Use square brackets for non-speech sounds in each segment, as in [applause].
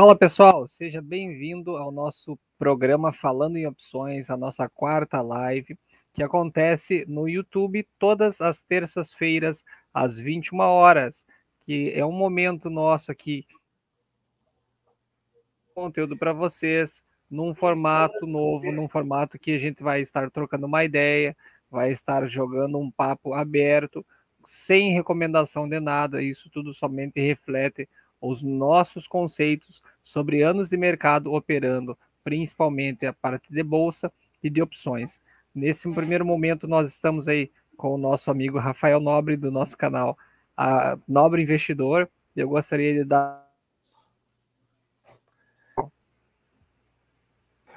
Fala pessoal, seja bem-vindo ao nosso programa Falando em Opções, a nossa quarta live, que acontece no YouTube todas as terças-feiras, às 21 horas, que é um momento nosso aqui, conteúdo para vocês, num formato novo, num formato que a gente vai estar trocando uma ideia, vai estar jogando um papo aberto, sem recomendação de nada, isso tudo somente reflete os nossos conceitos sobre anos de mercado operando, principalmente a parte de bolsa e de opções. Nesse primeiro momento, nós estamos aí com o nosso amigo Rafael Nobre, do nosso canal a Nobre Investidor. Eu gostaria de dar.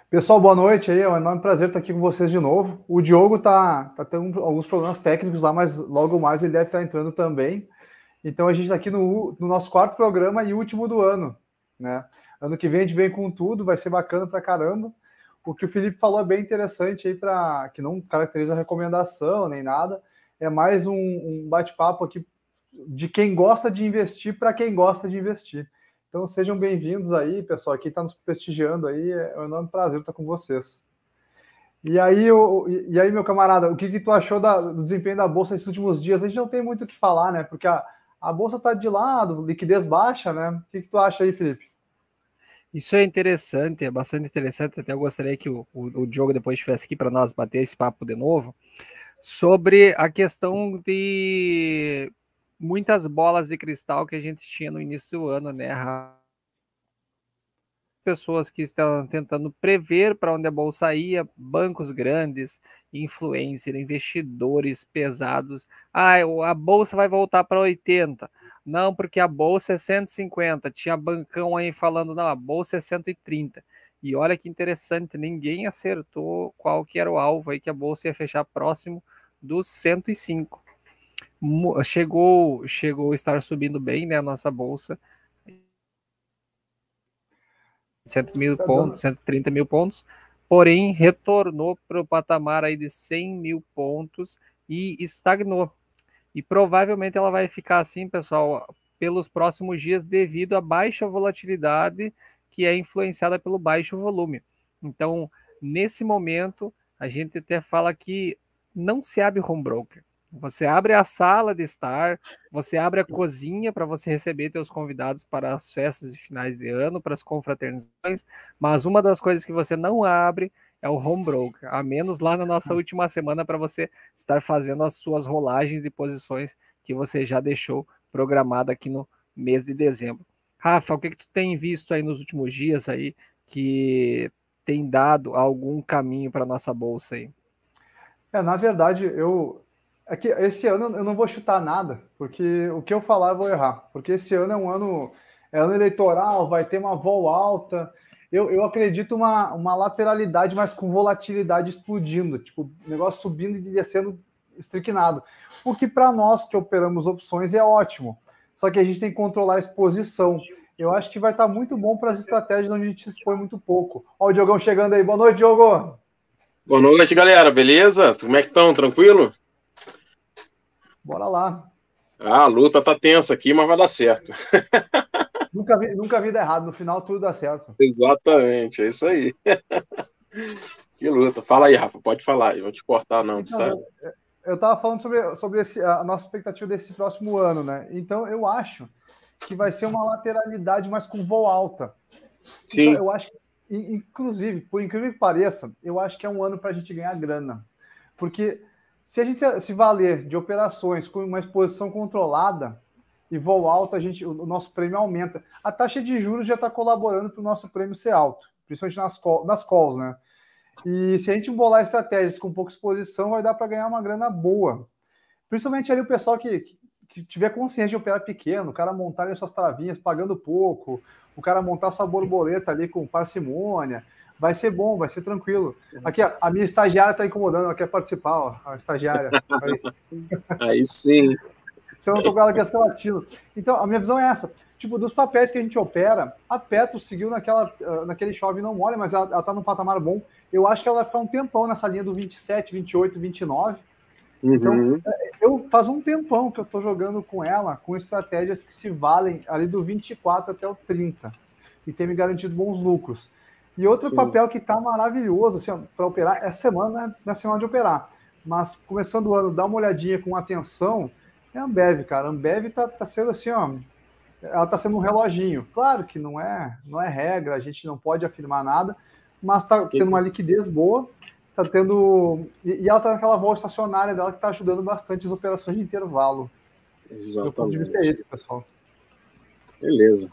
Pessoal, boa noite aí. É um enorme prazer estar aqui com vocês de novo. O Diogo tá, tá tendo alguns problemas técnicos lá, mas logo mais ele deve estar entrando também. Então a gente está aqui no, no, nosso quarto programa e último do ano, né? Ano que vem a gente vem com tudo, vai ser bacana pra caramba. O que o Felipe falou é bem interessante aí para que não caracteriza recomendação nem nada. É mais um, um bate-papo aqui de quem gosta de investir para quem gosta de investir. Então sejam bem-vindos aí, pessoal. Quem está nos prestigiando aí, é um enorme prazer estar com vocês. E aí, e aí, meu camarada, o que, que tu achou da, do desempenho da Bolsa nesses últimos dias? A gente não tem muito o que falar, né? Porque a, a bolsa está de lado, liquidez baixa, né? O que, que, tu acha aí, Felipe? Isso é interessante, é bastante interessante. Até eu gostaria que o, o, o Diogo depois estivesse aqui para nós bater esse papo de novo sobre a questão de muitas bolas de cristal que a gente tinha no início do ano, né? Pessoas que estão tentando prever para onde a bolsa ia, bancos grandes, influencer, investidores pesados. Ah, a bolsa vai voltar para 80. Não, porque a bolsa é 150. Tinha bancão aí falando, não, a bolsa é 130. E olha que interessante, ninguém acertou qual que era o alvo aí que a bolsa ia fechar próximo dos 105. Chegou, chegou a estar subindo bem, né, a nossa bolsa 100 mil tá pontos, 130 mil pontos, porém retornou para o patamar aí de 100 mil pontos e estagnou. E provavelmente ela vai ficar assim, pessoal, pelos próximos dias devido à baixa volatilidade que é influenciada pelo baixo volume. Então, nesse momento, a gente até fala que não se abre home broker. Você abre a sala de estar, você abre a cozinha para você receber seus convidados para as festas de finais de ano, para as confraternizações, mas uma das coisas que você não abre é o home broker, a menos lá na nossa última semana para você estar fazendo as suas rolagens de posições que você já deixou programada aqui no mês de dezembro. Rafa, o que, que tu tem visto aí nos últimos dias aí que tem dado algum caminho para nossa bolsa aí? É, na verdade, eu é que esse ano eu não vou chutar nada, porque o que eu falar eu vou errar. Porque esse ano é um ano, é ano eleitoral, vai ter uma vol alta. Eu, eu acredito uma, uma lateralidade, mas com volatilidade explodindo, tipo, negócio subindo e descendo estricnado. O que para nós que operamos opções é ótimo. Só que a gente tem que controlar a exposição. Eu acho que vai estar muito bom para as estratégias onde a gente expõe muito pouco. Olha o Diogão chegando aí. Boa noite, Diogo. Boa noite, galera. Beleza? Como é que estão? Tranquilo? Bora lá. Ah, a luta tá tensa aqui, mas vai dar certo. [laughs] nunca, vi, nunca vi dar errado, no final tudo dá certo. Exatamente, é isso aí. [laughs] que luta. Fala aí, Rafa, pode falar. Eu vou te cortar, não, então, sabe? Eu estava falando sobre, sobre esse, a nossa expectativa desse próximo ano, né? Então, eu acho que vai ser uma lateralidade, mas com voo alta. Sim. Então, eu acho que, inclusive, por incrível que pareça, eu acho que é um ano para a gente ganhar grana. Porque se a gente se valer de operações com uma exposição controlada e voo alto, a gente, o nosso prêmio aumenta. A taxa de juros já está colaborando para o nosso prêmio ser alto, principalmente nas, call, nas calls, né? E se a gente bolar estratégias com pouca exposição, vai dar para ganhar uma grana boa. Principalmente ali o pessoal que, que tiver consciência de operar pequeno, o cara montar ali suas travinhas pagando pouco, o cara montar sua borboleta ali com parcimônia, Vai ser bom, vai ser tranquilo. Aqui, a minha estagiária está incomodando, ela quer participar, ó, a estagiária. Aí, [laughs] Aí sim. Se eu não tocar, ela quer ficar latindo. Então, a minha visão é essa. Tipo, dos papéis que a gente opera, a Petro seguiu naquela, ah, naquele chove não molha, mas ela, ela tá num patamar bom. Eu acho que ela vai ficar um tempão nessa linha do 27, 28, 29. Uhum. Então, é, eu faz um tempão que eu estou jogando com ela, com estratégias que se valem ali do 24 até o 30. e tem me garantido bons lucros. E outro Sim. papel que está maravilhoso assim, para operar, essa semana né, na semana de operar, mas começando o ano, dá uma olhadinha com atenção, é a Ambev, cara. A Ambev está tá sendo assim, ó, ela está sendo um reloginho. Claro que não é, não é regra, a gente não pode afirmar nada, mas está tendo uma liquidez boa, está tendo. E, ela está naquela volta estacionária dela que está ajudando bastante as operações de intervalo. Exatamente. Do ponto de vista é esse, pessoal. Beleza.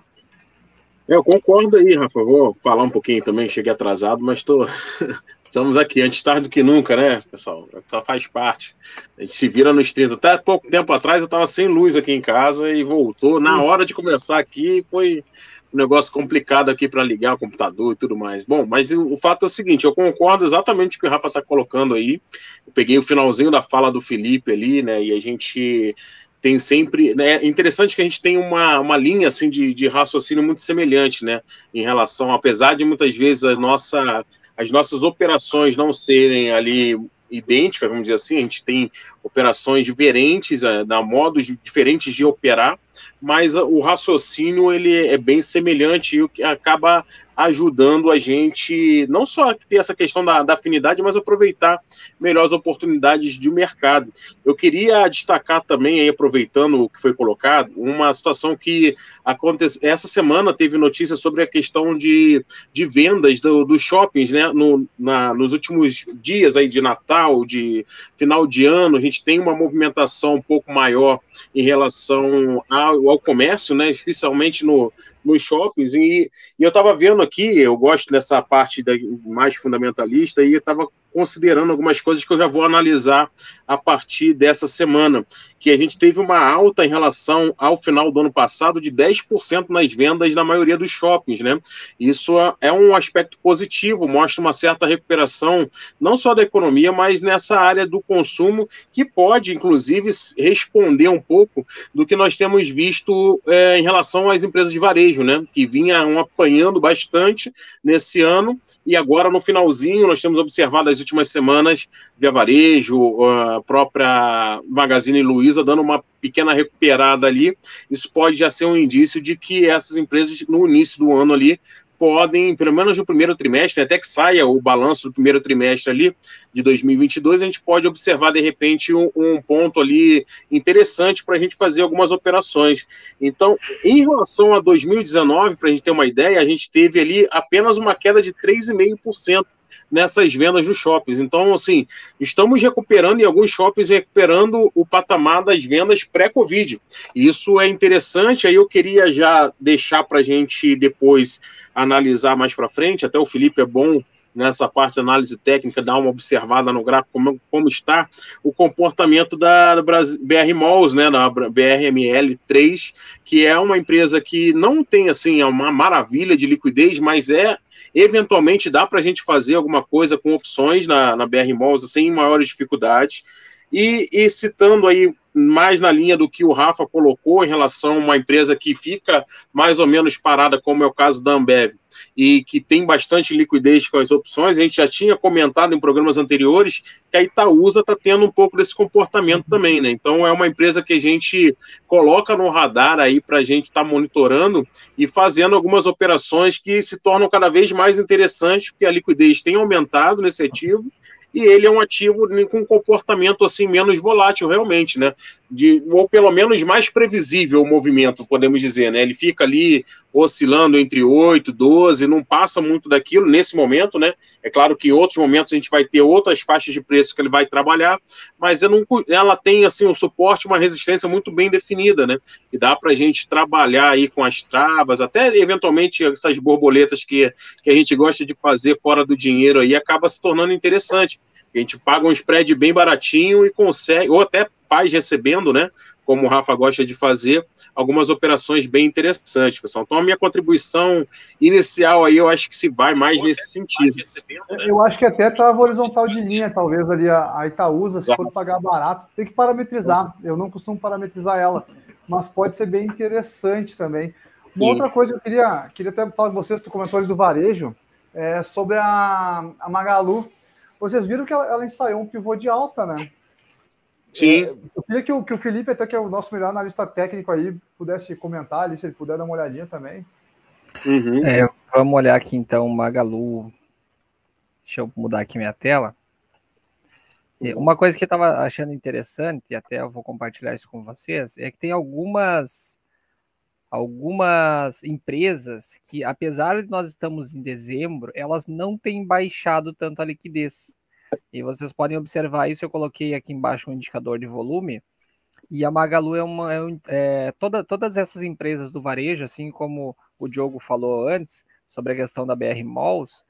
Eu concordo aí, Rafa. Vou falar um pouquinho também, cheguei atrasado, mas tô... [laughs] estamos aqui, antes tarde do que nunca, né, pessoal? Só faz parte. A gente se vira nos 30. Até pouco tempo atrás eu estava sem luz aqui em casa e voltou. Na hora de começar aqui, foi um negócio complicado aqui para ligar o computador e tudo mais. Bom, mas o, fato é o seguinte: eu concordo exatamente com o que o Rafa está colocando aí. Eu peguei o finalzinho da fala do Felipe ali, né? E a gente tem sempre. Né, é interessante que a gente tem uma, uma linha assim, de, de raciocínio muito semelhante, né? Em relação, apesar de muitas vezes a nossa, as nossas operações não serem ali idênticas, vamos dizer assim, a gente tem operações diferentes, eh, da modos diferentes de operar, mas o raciocínio ele é bem semelhante e o que acaba ajudando a gente não só a ter essa questão da, da, afinidade, mas aproveitar melhor as oportunidades de mercado. Eu queria destacar também, aí, aproveitando o que foi colocado, uma situação que aconteceu. Essa semana teve notícia sobre a questão de, de vendas dos do shoppings, né? No, na, nos últimos dias aí de Natal, de final de ano, a gente tem uma movimentação um pouco maior em relação ao, ao comércio, né? Especialmente no, nos shoppings. E, e eu estava vendo aqui, eu gosto dessa parte da, mais fundamentalista, e estava considerando algumas coisas que eu já vou analisar a partir dessa semana, que a gente teve uma alta em relação ao final do ano passado de 10% nas vendas na maioria dos shoppings, né? Isso é um aspecto positivo, mostra uma certa recuperação não só da economia, mas nessa área do consumo que pode, inclusive, responder um pouco do que nós temos visto é, em relação às empresas de varejo, né? Que vinham apanhando bastante nesse ano e agora no finalzinho nós temos observado as últimas semanas Via Varejo, a própria Magazine Luiza dando uma pequena recuperada ali. Isso pode já ser um indício de que essas empresas no início do ano ali podem, pelo menos no primeiro trimestre, até que saia o balanço do primeiro trimestre ali de 2022, a gente pode observar de repente um, um ponto ali interessante para a gente fazer algumas operações. Então, em relação a 2019, para a gente ter uma ideia, a gente teve ali apenas uma queda de 3,5% nessas vendas dos shoppings. Então, assim, estamos recuperando, em alguns shoppings, recuperando o patamar das vendas pré-Covid. Isso é interessante, aí eu queria já deixar para a gente depois analisar mais para frente, até o Felipe é bom nessa parte de análise técnica, dar uma observada no gráfico como, como está o comportamento da, da BR Malls, né, da BRML3, que é uma empresa que não tem assim uma maravilha de liquidez, mas é Eventualmente dá para a gente fazer alguma coisa com opções na, na BR Malls sem maiores dificuldades. E, e, citando aí mais na linha do que o Rafa colocou em relação a uma empresa que fica mais ou menos parada, como é o caso da Ambev, e que tem bastante liquidez com as opções, a gente já tinha comentado em programas anteriores que a Itaúsa está tendo um pouco desse comportamento também, né? Então é uma empresa que a gente coloca no radar aí para a gente estar tá monitorando e fazendo algumas operações que se tornam cada vez mais interessantes, porque a liquidez tem aumentado nesse ativo e ele é um ativo com um comportamento assim menos volátil realmente, né? De, ou pelo menos mais previsível o movimento, podemos dizer, né? Ele fica ali oscilando entre 8, 12, não passa muito daquilo nesse momento, né? É claro que em outros momentos a gente vai ter outras faixas de preço que ele vai trabalhar, mas não, ela tem assim um suporte, uma resistência muito bem definida, né? E dá para a gente trabalhar aí com as travas, até eventualmente essas borboletas que, que a gente gosta de fazer fora do dinheiro aí acaba se tornando interessante a gente paga um spread bem baratinho e consegue, ou até faz recebendo, né? Como o Rafa gosta de fazer, algumas operações bem interessantes, pessoal. Então, a minha contribuição inicial aí, eu acho que se vai mais nesse sentido. Né? Eu acho que até estava horizontal de linha, talvez ali a, Itaúsa, se for pagar barato, tem que parametrizar. Eu não costumo parametrizar ela, mas pode ser bem interessante também. Uma Sim. outra coisa que eu queria, queria até falar com vocês, do comentário do varejo, é sobre a, a Magalu vocês viram que ela, ela ensaiou um pivô de alta, né? Sim. É, eu queria que o, que o Felipe, até que é o nosso melhor analista técnico aí, pudesse comentar ali, se ele puder dar uma olhadinha também. Uhum. É, vamos olhar aqui então Magalu. Deixa eu mudar aqui minha tela. Uma coisa que eu estava achando interessante, e até eu vou compartilhar isso com vocês, é que tem algumas algumas empresas que, apesar de nós estamos em dezembro, elas não têm baixado tanto a liquidez. E vocês podem observar isso. Eu coloquei aqui embaixo um indicador de volume. E a Magalu é uma. É, é, toda, todas essas empresas do varejo, assim como o Diogo falou antes, sobre a questão da BR Malls,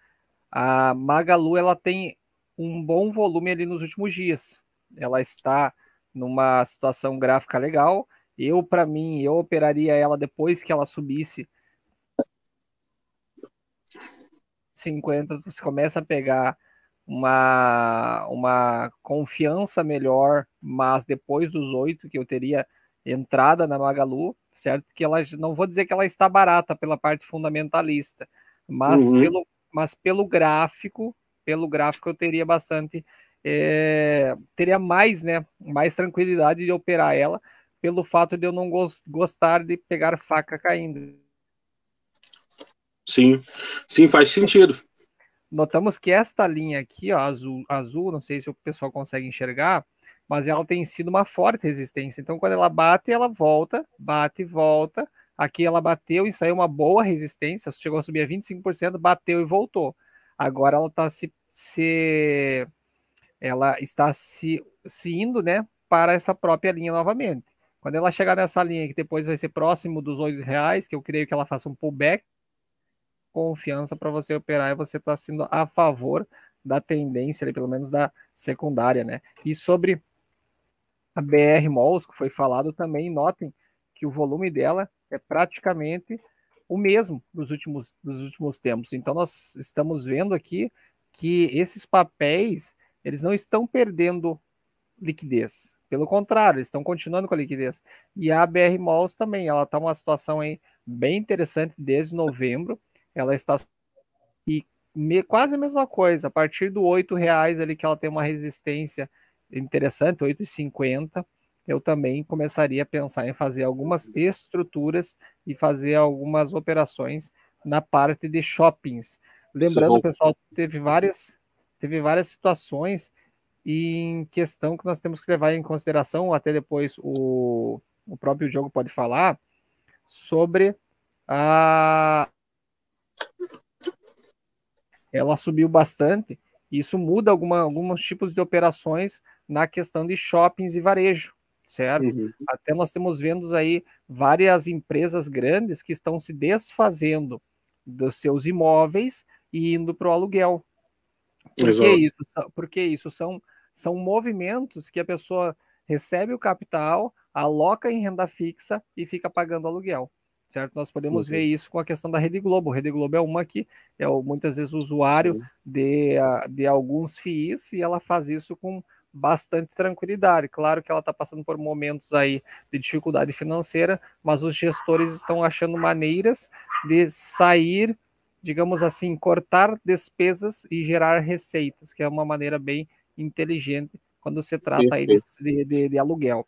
a Magalu ela tem um bom volume ali nos últimos dias. Ela está numa situação gráfica legal. Eu, para mim, eu operaria ela depois que ela subisse 50, você começa a pegar uma, uma confiança melhor, mas depois dos oito que eu teria entrada na Magalu, certo? Porque ela não vou dizer que ela está barata pela parte fundamentalista, mas, uhum. pelo, mas pelo gráfico, pelo gráfico eu teria bastante, é, teria mais, né? Mais tranquilidade de operar ela, pelo fato de eu não gostar de pegar faca caindo. Sim, sim, faz sentido notamos que esta linha aqui, ó, azul, azul, não sei se o pessoal consegue enxergar, mas ela tem sido uma forte resistência. Então, quando ela bate, ela volta, bate e volta. Aqui ela bateu e saiu uma boa resistência, chegou a subir a 25%, bateu e voltou. Agora ela está se, se ela está se, se indo, né, para essa própria linha novamente. Quando ela chegar nessa linha que depois vai ser próximo dos R$ reais, que eu creio que ela faça um pullback, confiança para você operar e você está sendo a favor da tendência, pelo menos da secundária, né? E sobre a BR Malls, que foi falado também, notem que o volume dela é praticamente o mesmo dos últimos, dos últimos tempos. Então, nós estamos vendo aqui que esses papéis, eles não estão perdendo liquidez. Pelo contrário, eles estão continuando com a liquidez. E a BR Malls também, ela está uma situação aí bem interessante desde novembro ela está e me, quase a mesma coisa, a partir do R$ reais ali que ela tem uma resistência interessante, 8,50, eu também começaria a pensar em fazer algumas estruturas e fazer algumas operações na parte de shoppings. Lembrando, pessoal, teve várias, teve várias situações em questão que nós temos que levar em consideração, até depois o, o próprio jogo pode falar, sobre a, ela subiu bastante. Isso muda alguma, alguns tipos de operações na questão de shoppings e varejo, certo? Uhum. Até nós temos vendo aí várias empresas grandes que estão se desfazendo dos seus imóveis e indo para o aluguel. Por que isso? Porque isso são, são movimentos que a pessoa recebe o capital, aloca em renda fixa e fica pagando aluguel certo? Nós podemos uhum. ver isso com a questão da Rede Globo. A Rede Globo é uma que é muitas vezes usuário de, de alguns FIIs e ela faz isso com bastante tranquilidade. Claro que ela está passando por momentos aí de dificuldade financeira, mas os gestores estão achando maneiras de sair, digamos assim, cortar despesas e gerar receitas, que é uma maneira bem inteligente quando se trata aí de, de, de aluguel.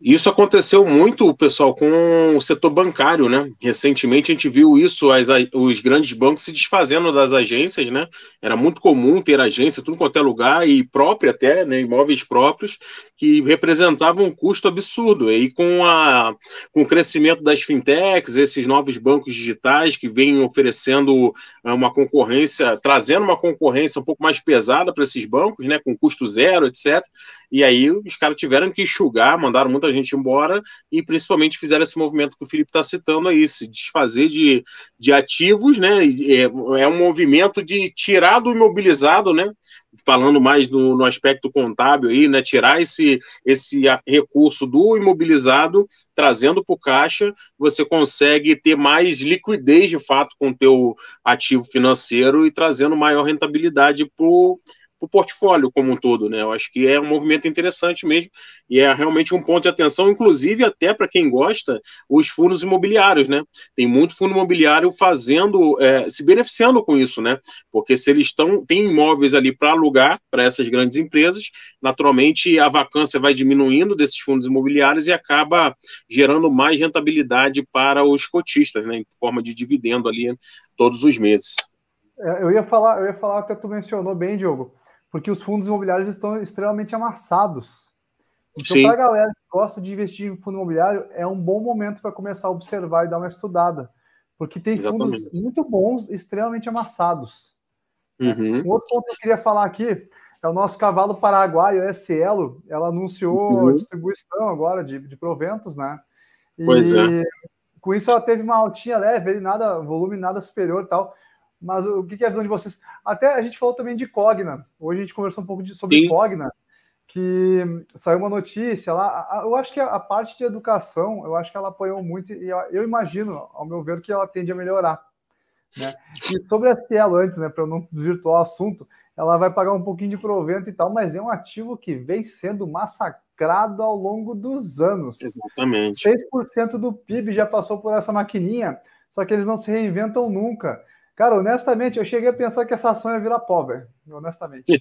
Isso aconteceu muito, pessoal, com o setor bancário, né? Recentemente a gente viu isso, as, os grandes bancos se desfazendo das agências, né? Era muito comum ter agência, tudo quanto é lugar, e própria até, né? Imóveis próprios, que representavam um custo absurdo. E com, a, com o crescimento das fintechs, esses novos bancos digitais que vêm oferecendo eh, uma concorrência, trazendo uma concorrência um pouco mais pesada para esses bancos, né? Com custo zero, etc. E aí os caras tiveram que enxugar, mandaram muita gente embora e principalmente fizeram esse movimento que o Felipe está citando aí, se desfazer de, de ativos, né? É, é, um movimento de tirar do imobilizado, né? Falando mais no, no aspecto contábil aí, né? Tirar esse, esse recurso do imobilizado, trazendo para o caixa, você consegue ter mais liquidez de fato com o teu ativo financeiro e trazendo maior rentabilidade para o portfólio como um todo, né? Eu acho que é um movimento interessante mesmo e é realmente um ponto de atenção, inclusive até para quem gosta, os fundos imobiliários, né? Tem muito fundo imobiliário fazendo, é, se beneficiando com isso, né? Porque se eles estão, têm imóveis ali para alugar para essas grandes empresas, naturalmente a vacância vai diminuindo desses fundos imobiliários e acaba gerando mais rentabilidade para os cotistas, né? Em forma de dividendo ali todos os meses. É, eu ia falar, eu ia falar, até tu mencionou bem, Diogo, porque os fundos imobiliários estão extremamente amassados. Então, para a galera que gosta de investir em fundo imobiliário, é um bom momento para começar a observar e dar uma estudada. Porque tem Exatamente. fundos muito bons, extremamente amassados. Uhum. Um outro ponto que eu queria falar aqui é o nosso cavalo paraguaio, a Cielo. Ela anunciou uhum. distribuição agora de, de proventos, né? E pois é. com isso ela teve uma altinha leve, nada, volume nada superior e tal. Mas o que é a visão de vocês? Até a gente falou também de Cogna. Hoje a gente conversou um pouco de, sobre Sim. Cogna, que saiu uma notícia lá. Eu acho que a parte de educação, eu acho que ela apoiou muito, e eu imagino, ao meu ver, que ela tende a melhorar. Né? E sobre a Cielo antes, né, para eu não desvirtuar o assunto, ela vai pagar um pouquinho de provento e tal, mas é um ativo que vem sendo massacrado ao longo dos anos. Exatamente. 6% do PIB já passou por essa maquininha, só que eles não se reinventam nunca. Cara, honestamente, eu cheguei a pensar que essa ação ia virar pobre, honestamente.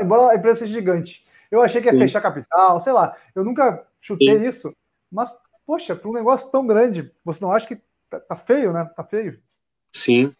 Embora a empresa seja gigante. Eu achei que ia Sim. fechar capital, sei lá. Eu nunca chutei Sim. isso. Mas, poxa, para um negócio tão grande, você não acha que tá, tá feio, né? Tá feio. Sim.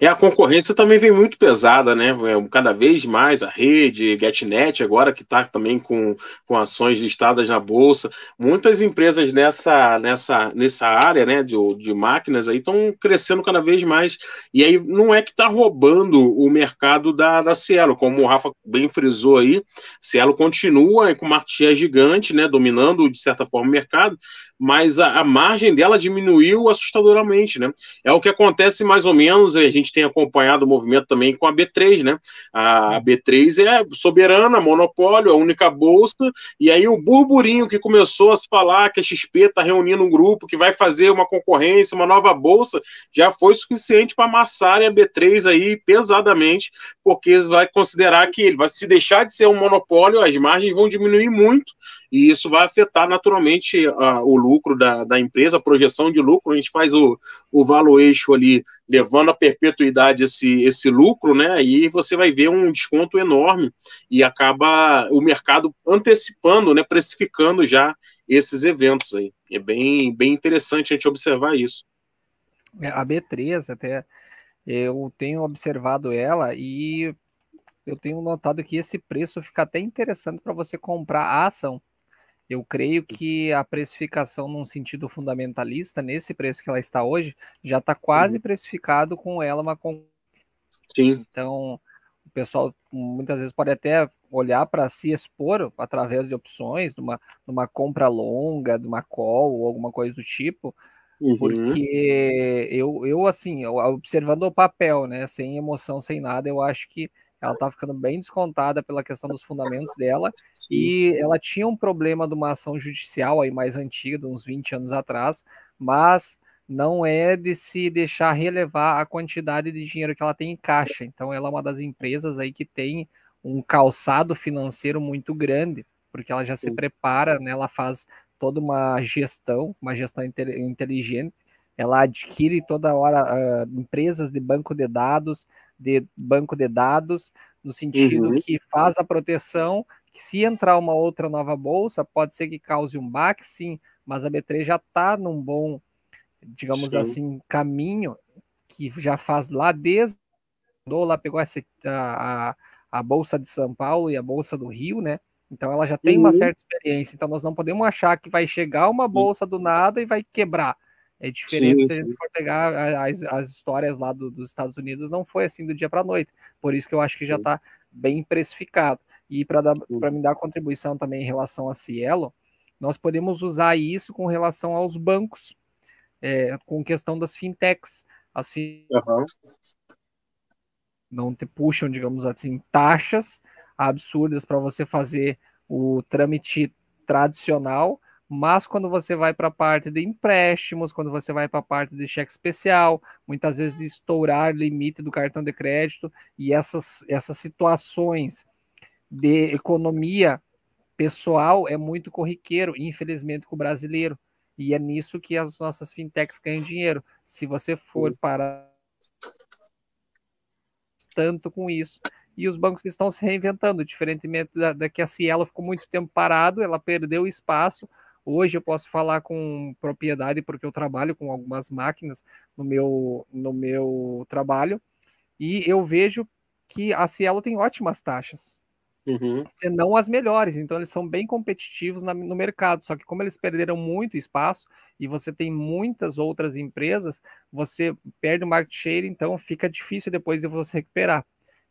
E a concorrência também vem muito pesada, né? É, cada vez mais a rede, GetNet, agora que está também com, com ações listadas na Bolsa. Muitas empresas nessa, nessa, nessa área né, de, de máquinas aí estão crescendo cada vez mais. E aí não é que está roubando o mercado da, da Cielo, como o Rafa bem frisou aí, Cielo continua com uma share gigante, né? Dominando, de certa forma, o mercado, mas a, a, margem dela diminuiu assustadoramente, né? É o que acontece mais ou menos, a gente tem acompanhado o movimento também com a B3, né? A, a B3 é soberana, monopólio, a única bolsa, e aí o burburinho que começou a se falar que a XP está reunindo um grupo que vai fazer uma concorrência, uma nova bolsa, já foi suficiente para amassar a B3 aí pesadamente, porque vai considerar que ele vai se deixar de ser um monopólio, as margens vão diminuir muito, e isso vai afetar naturalmente a, o lucro da, da empresa, a projeção de lucro, a gente faz o, o valuation ali, levando a perpetuidade esse, esse lucro, né, e você vai ver um desconto enorme, e acaba o mercado antecipando, né, precificando já esses eventos aí. É bem, bem interessante a gente observar isso. É, a B3 até, eu tenho observado ela e eu tenho notado que esse preço fica até interessante para você comprar a ação. Eu creio que a precificação, num sentido fundamentalista, nesse preço que ela está hoje, já está quase uhum. precificado com ela uma. Sim. Então, o pessoal muitas vezes pode até olhar para se expor através de opções, numa, numa compra longa, de uma call ou alguma coisa do tipo, uhum. porque eu, eu, assim, observando o papel, né, sem emoção, sem nada, eu acho que ela tá ficando bem descontada pela questão dos fundamentos dela, Sim. e ela tinha um problema de uma ação judicial aí mais antiga, de uns 20 anos atrás, mas não é de se deixar relevar a quantidade de dinheiro que ela tem em caixa. Então ela é uma das empresas aí que tem um calçado financeiro muito grande, porque ela já se prepara, né? Ela faz toda uma gestão, uma gestão inteligente. Ela adquire toda hora uh, empresas de banco de dados, de banco de dados, no sentido uhum. que faz a proteção, que se entrar uma outra nova bolsa, pode ser que cause um baque, sim, mas a B3 já está num bom, digamos sim. assim, caminho, que já faz lá desde lá pegou essa, a, a Bolsa de São Paulo e a Bolsa do Rio, né? Então ela já tem uhum. uma certa experiência. Então nós não podemos achar que vai chegar uma bolsa do nada e vai quebrar. É diferente sim, se a gente for pegar as, as histórias lá do, dos Estados Unidos, não foi assim do dia para a noite. Por isso que eu acho que sim. já está bem precificado. E para me dar contribuição também em relação a Cielo, nós podemos usar isso com relação aos bancos, é, com questão das fintechs. As fin... uhum. não te puxam, digamos assim, taxas absurdas para você fazer o trâmite tradicional, Mas quando você vai para a parte de empréstimos, quando você vai para a parte de cheque especial, muitas vezes de estourar limite do cartão de crédito e essas, essas situações de economia pessoal é muito corriqueiro, infelizmente, com o brasileiro. E é nisso que as nossas fintechs ganham dinheiro. Se você for para tanto com isso. E os bancos estão se reinventando, diferentemente da, da que a Cielo ficou muito tempo parado, ela perdeu espaço. Hoje eu posso falar com propriedade porque eu trabalho com algumas máquinas no meu, no meu trabalho e eu vejo que a Cielo tem ótimas taxas uhum. senão as melhores. Então, eles são bem competitivos na, no mercado. Só que, como eles perderam muito espaço e você tem muitas outras empresas, você perde o market share, então fica difícil depois de você recuperar.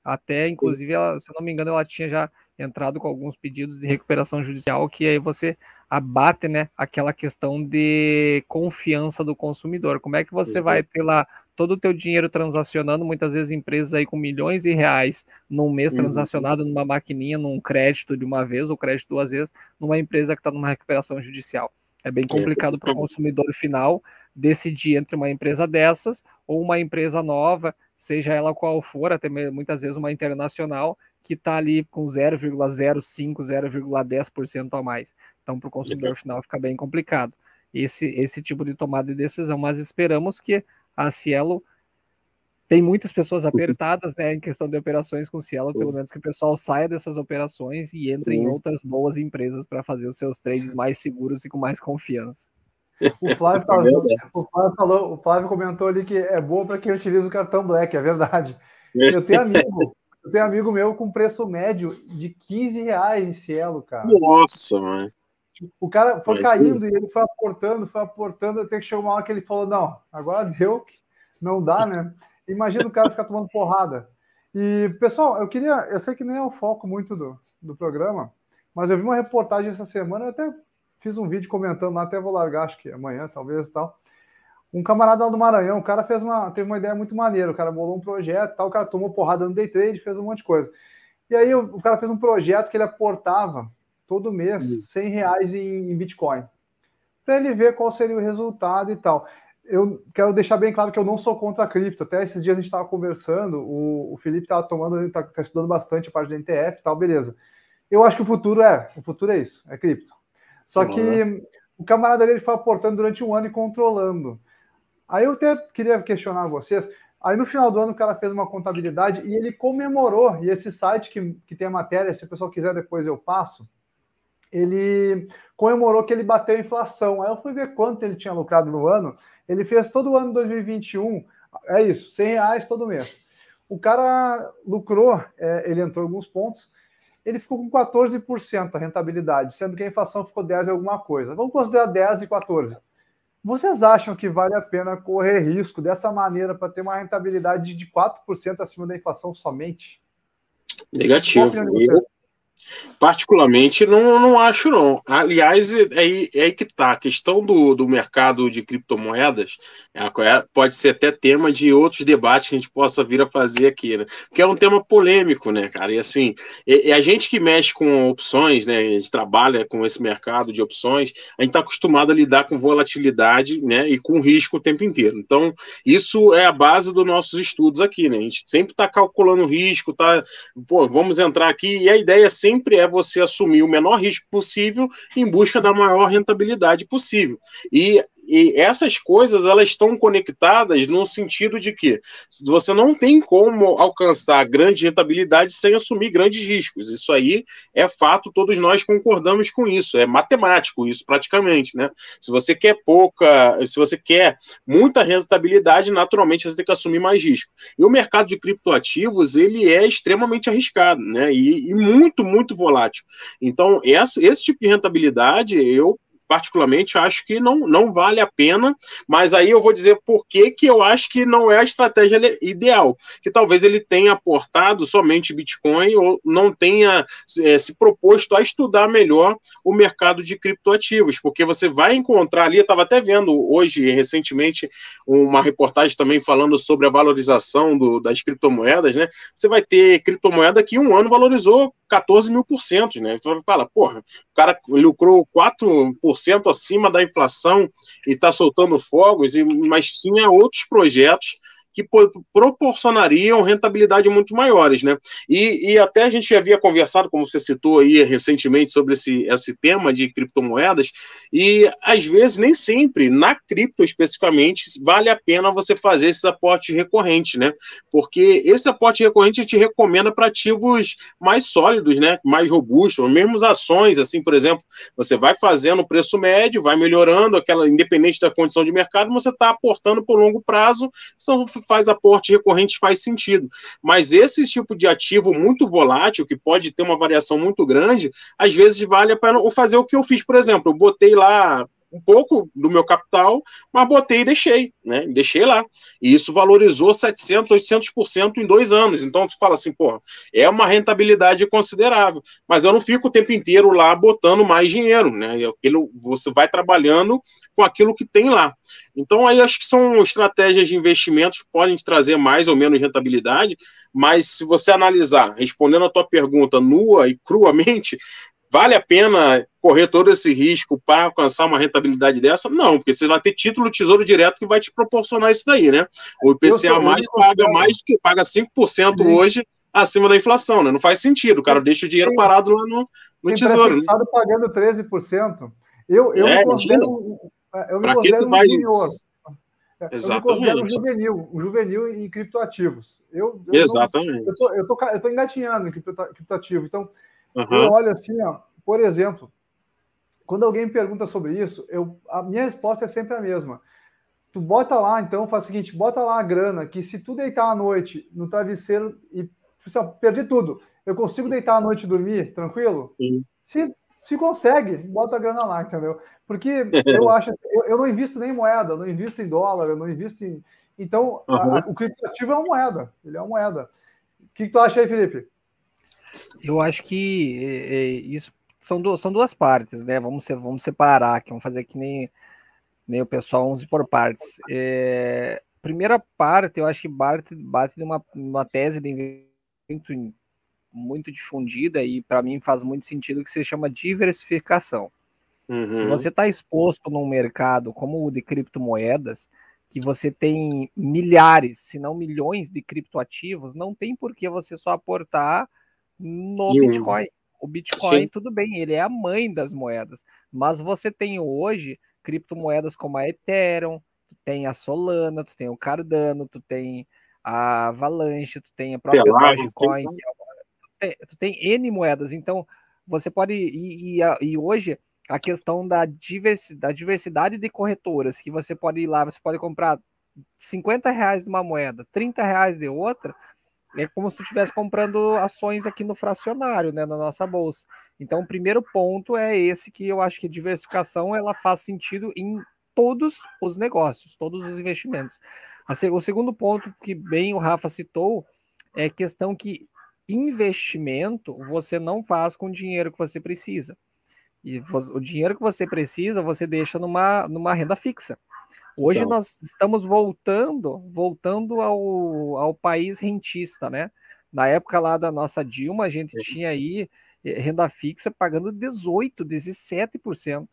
Até, inclusive, ela, se eu não me engano, ela tinha já entrado com alguns pedidos de recuperação judicial, que aí você abate né, aquela questão de confiança do consumidor. Como é que você vai ter lá todo o teu dinheiro transacionando, muitas vezes empresas aí com milhões de reais num mês uhum. transacionado numa maquininha, num crédito de uma vez ou crédito duas vezes, numa empresa que está numa recuperação judicial. É bem é, complicado para o consumidor final decidir entre uma empresa dessas ou uma empresa nova, seja ela qual for, até muitas vezes uma internacional, que está ali com 0,05, 0,10% a mais. Então, para o consumidor final fica bem complicado esse, esse tipo de tomada de decisão, mas esperamos que a Cielo tem muitas pessoas apertadas né, em questão de operações com Cielo, pelo menos que o pessoal saia dessas operações e entre em outras boas empresas para fazer os seus trades mais seguros e com mais confiança. O Flávio, falou, o Flávio, falou, o Flávio comentou ali que é boa para quem utiliza o cartão Black, é verdade. Eu tenho amigo, eu tenho amigo meu com preço médio de 15 reais em Cielo, cara. Nossa, mano. O cara foi caindo e ele foi aportando, foi aportando, até que chegou uma hora que ele falou: não, agora deu, não dá, né? Imagina o cara ficar tomando porrada. E, pessoal, eu queria, eu sei que nem é o foco muito do, do programa, mas eu vi uma reportagem essa semana, eu até fiz um vídeo comentando lá, até vou largar, acho que amanhã, talvez tal. Um camarada lá do Maranhão, o cara fez uma, teve uma ideia muito maneira, o cara bolou um projeto, tal, o cara tomou porrada no day trade, fez um monte de coisa. E aí o, o cara fez um projeto que ele aportava todo mês 100 reais em, em Bitcoin, para ele ver qual seria o resultado e tal. Eu quero deixar bem claro que eu não sou contra a cripto. Até esses dias a gente estava conversando, o, o Felipe estava tomando, ele está tá estudando bastante a parte da NTF e tal, beleza. Eu acho que o futuro é, o futuro é isso, é cripto. Só que o camarada dele foi aportando durante um ano e controlando. Aí eu até queria questionar vocês. Aí no final do ano o cara fez uma contabilidade e ele comemorou. E esse site que, que tem a matéria, se o pessoal quiser depois eu passo, ele comemorou que ele bateu a inflação. Aí eu fui ver quanto ele tinha lucrado no ano. Ele fez todo o ano de 2021, é isso, 100 reais todo mês. O cara lucrou, é, ele entrou alguns pontos, ele ficou com 14% a rentabilidade, sendo que a inflação ficou 10 e alguma coisa. Vamos considerar 10 e 14. Vocês acham que vale a pena correr risco dessa maneira para ter uma rentabilidade de 4% acima da inflação somente? Negativo. Eu, Particularmente, não, não acho, não. Aliás, é, é, é aí que tá. A questão do, do mercado de criptomoedas é, é, pode ser até tema de outros debates que a gente possa vir a fazer aqui, né? Porque é um tema polêmico, né, cara? E assim, é, é a gente que mexe com opções, né? A gente trabalha com esse mercado de opções, a gente está acostumado a lidar com volatilidade, né? E com risco o tempo inteiro. Então, isso é a base dos nossos estudos aqui, né? A gente sempre está calculando risco, tá? Pô, vamos entrar aqui, e a ideia é sempre sempre é você assumir o menor risco possível em busca da maior rentabilidade possível. E e essas coisas elas estão conectadas no sentido de que você não tem como alcançar grande rentabilidade sem assumir grandes riscos. Isso aí é fato, todos nós concordamos com isso, é matemático isso praticamente, né? Se você quer pouca, se você quer muita rentabilidade, naturalmente você tem que assumir mais risco. E o mercado de criptoativos, ele é extremamente arriscado, né? E, e muito, muito volátil. Então, essa, esse tipo de rentabilidade, eu particularmente acho que não, não vale a pena, mas aí eu vou dizer por que, eu acho que não é a estratégia ideal, que talvez ele tenha aportado somente Bitcoin ou não tenha é, se proposto a estudar melhor o mercado de criptoativos, porque você vai encontrar ali, eu estava até vendo hoje, recentemente, uma reportagem também falando sobre a valorização do, das criptomoedas, né? Você vai ter criptomoeda que um ano valorizou 14 mil por cento, né? Então fala, porra, o cara lucrou 4% 100% acima da inflação e está soltando fogos, mas tinha outros projetos que proporcionariam rentabilidade muito maiores, né? E, e, até a gente já havia conversado, como você citou aí recentemente, sobre esse, esse tema de criptomoedas, e às vezes, nem sempre, na cripto especificamente, vale a pena você fazer esses aportes recorrentes, né? Porque esse aporte recorrente a gente recomenda para ativos mais sólidos, né? Mais robustos, mesmo ações, assim, por exemplo, você vai fazendo o preço médio, vai melhorando, aquela, independente da condição de mercado, você está aportando por longo prazo, são faz aporte recorrente faz sentido. Mas esse tipo de ativo muito volátil, que pode ter uma variação muito grande, às vezes vale a pena fazer o que eu fiz, por exemplo, eu botei lá um pouco do meu capital, mas botei e deixei, né? Deixei lá. E isso valorizou 700, 800% em dois anos. Então, você fala assim, pô, é uma rentabilidade considerável. Mas eu não fico o tempo inteiro lá botando mais dinheiro, né? Aquilo, você vai trabalhando com aquilo que tem lá. Então, aí acho que são estratégias de investimentos que podem trazer mais ou menos rentabilidade, mas se você analisar, respondendo a tua pergunta nua e cruamente, Vale a pena correr todo esse risco para alcançar uma rentabilidade dessa? Não, porque você vai ter título Tesouro Direto que vai te proporcionar isso daí, né? O IPCA mais paga mais que paga 5% Sim. hoje acima da inflação, né? Não faz sentido, o cara deixa o dinheiro Sim. parado lá no, no Tesouro. Né? pagando 13%. Eu, eu é, me considero, eu me considero um vai... junior. Exatamente. Eu me um juvenil, um juvenil em criptoativos. Eu, eu Exatamente. Não, eu, tô engatinhando em criptoativo, então Uhum. Eu olho assim, ó, por exemplo, quando alguém me pergunta sobre isso, eu, a minha resposta é sempre a mesma. Tu bota lá, então, faz o seguinte, bota lá a grana, que se tu deitar à noite no travesseiro e assim, perdi tudo, eu consigo deitar à noite e dormir tranquilo? Sim. Se, se consegue, bota a grana lá, entendeu? Porque [laughs] eu acho, eu, eu não invisto nem em moeda, não invisto em dólar, eu não invisto em. Então, uhum. a, a, o criptativo é uma moeda, ele é uma moeda. O que, que tu acha aí, Felipe? Eu acho que é, é, isso são, duas, são duas partes, né? Vamos, ser, vamos separar aqui, vamos fazer que nem, nem o pessoal, uns por partes. É, primeira parte, eu acho que bate, bate numa, uma tese de investimento muito difundida e para mim faz muito sentido que se chama diversificação. Uhum. Se você está exposto num mercado como o de criptomoedas, que você tem milhares, se não milhões de criptoativos, não tem por que você só aportar no e Bitcoin. O Bitcoin, Sim. tudo bem, ele é a mãe das moedas, mas você tem hoje criptomoedas como a Ethereum, tu tem a Solana, tu tem o Cardano, tu tem a Avalanche, tu tem a própria Dogecoin, tu tem, tu tem N moedas, então você pode e, e, e hoje a questão da diversidade, da diversidade de corretoras, que você pode ir lá, você pode comprar 50 reais de uma moeda, 30 reais de outra, é como se tu estivesse comprando ações aqui no fracionário, né, na nossa bolsa. Então, o primeiro ponto é esse que eu acho que diversificação ela faz sentido em todos os negócios, todos os investimentos. O segundo ponto que bem o Rafa citou é questão que investimento você não faz com o dinheiro que você precisa. E o dinheiro que você precisa, você deixa numa, numa renda fixa. Hoje São. nós estamos voltando, voltando ao, ao país rentista, né? Na época lá da nossa Dilma, a gente tinha aí eh, renda fixa pagando 18, 17%.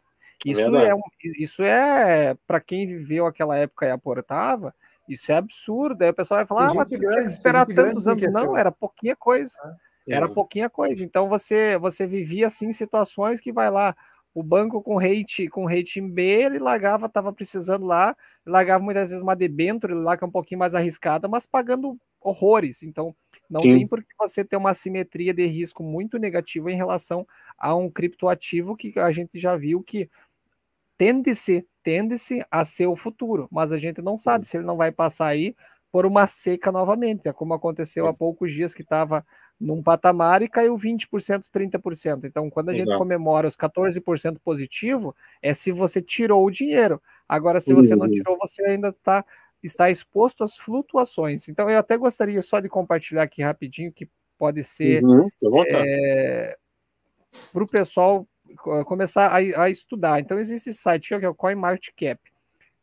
Isso é, um, isso é para quem viveu aquela época e aportava, isso é absurdo. Aí o pessoal vai falar, ah, mas grande, tinha que esperar tantos anos. Não, era pouquinha coisa. Ah, era pouquinha coisa. Então você você vivia assim situações que vai lá, o banco com rate com rating B, ele largava, estava precisando lá, largava muitas vezes uma debênture lá que é um pouquinho mais arriscada, mas pagando horrores. Então, não Sim. tem por que você ter uma simetria de risco muito negativa em relação a um criptoativo que a gente já viu que tende-se tende-se a ser o futuro, mas a gente não sabe se ele não vai passar aí por uma seca novamente, é como aconteceu há poucos dias que estava num patamar e caiu 20%, 30%. Então, quando a Exato. gente comemora os 14% positivo, é se você tirou o dinheiro. Agora, se você uhum. não tirou, você ainda está está exposto às flutuações. Então, eu até gostaria só de compartilhar aqui rapidinho, que pode ser uhum, é, para o pessoal começar a, a, estudar. Então, existe esse site que é o CoinMarketCap.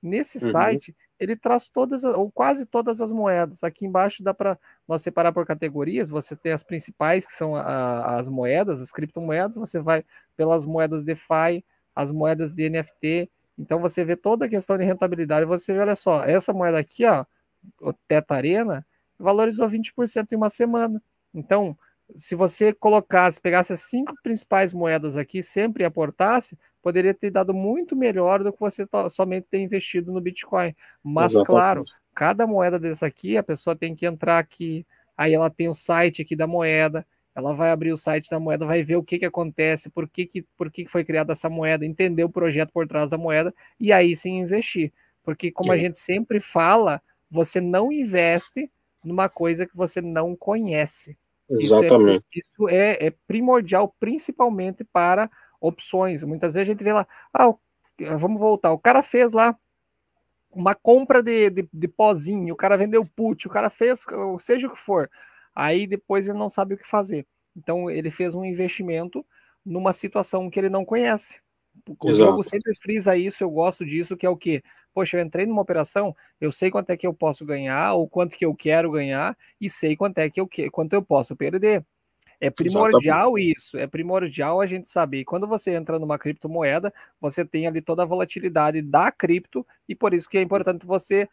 Nesse uhum. site, ele traz todas, ou quase todas as moedas. Aqui embaixo dá para nós separar por categorias. Você tem as principais, que são a, as moedas, as criptomoedas. Você vai pelas moedas DeFi, as moedas de NFT. Então você vê toda a questão de rentabilidade. Você vê, olha só, essa moeda aqui, ó, o Teta Arena, valorizou 20% em uma semana. Então, se você colocasse, pegasse as cinco principais moedas aqui, sempre aportasse, poderia ter dado muito melhor do que você somente ter investido no Bitcoin. Mas, Exatamente. claro, cada moeda dessa aqui, a pessoa tem que entrar aqui, aí ela tem o site aqui da moeda, ela vai abrir o site da moeda, vai ver o que, que acontece, por que, que, por que, que foi criada essa moeda, entender o projeto por trás da moeda, e aí sim investir. Porque, como sim. a gente sempre fala, você não investe numa coisa que você não conhece. Exatamente. Isso, é, isso é, é, primordial, principalmente para opções. Muitas vezes a gente vê lá, ah, vamos voltar, o cara fez lá uma compra de, de, de pozinho, o cara vendeu put, o cara fez, seja o que for. Aí depois ele não sabe o que fazer. Então ele fez um investimento numa situação que ele não conhece. O Exato. jogo sempre frisa isso, eu gosto disso, que é o que? Poxa, eu entrei numa operação, eu sei quanto é que eu posso ganhar, ou quanto que eu quero ganhar, e sei quanto é que eu quanto eu posso perder. É primordial Exatamente. isso, é primordial a gente saber. Quando você entra numa criptomoeda, você tem ali toda a volatilidade da cripto, e por isso que é importante você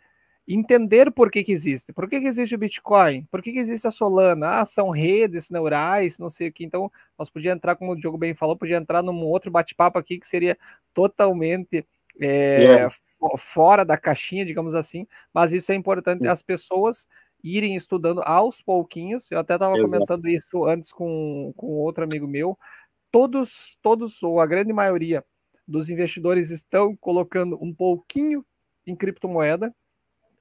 entender por que, que existe. Por que, que existe o Bitcoin? Por que, que existe a Solana? Ah, são redes neurais, não sei o que. Então, nós podíamos entrar, como o Diogo bem falou, podia entrar num outro bate-papo aqui que seria totalmente é, yeah. Fora da caixinha, digamos assim. Mas isso é importante as pessoas irem estudando aos pouquinhos. Eu até estava comentando isso antes com, com outro amigo meu. Todos, todos, ou a grande maioria dos investidores estão colocando um pouquinho em criptomoeda,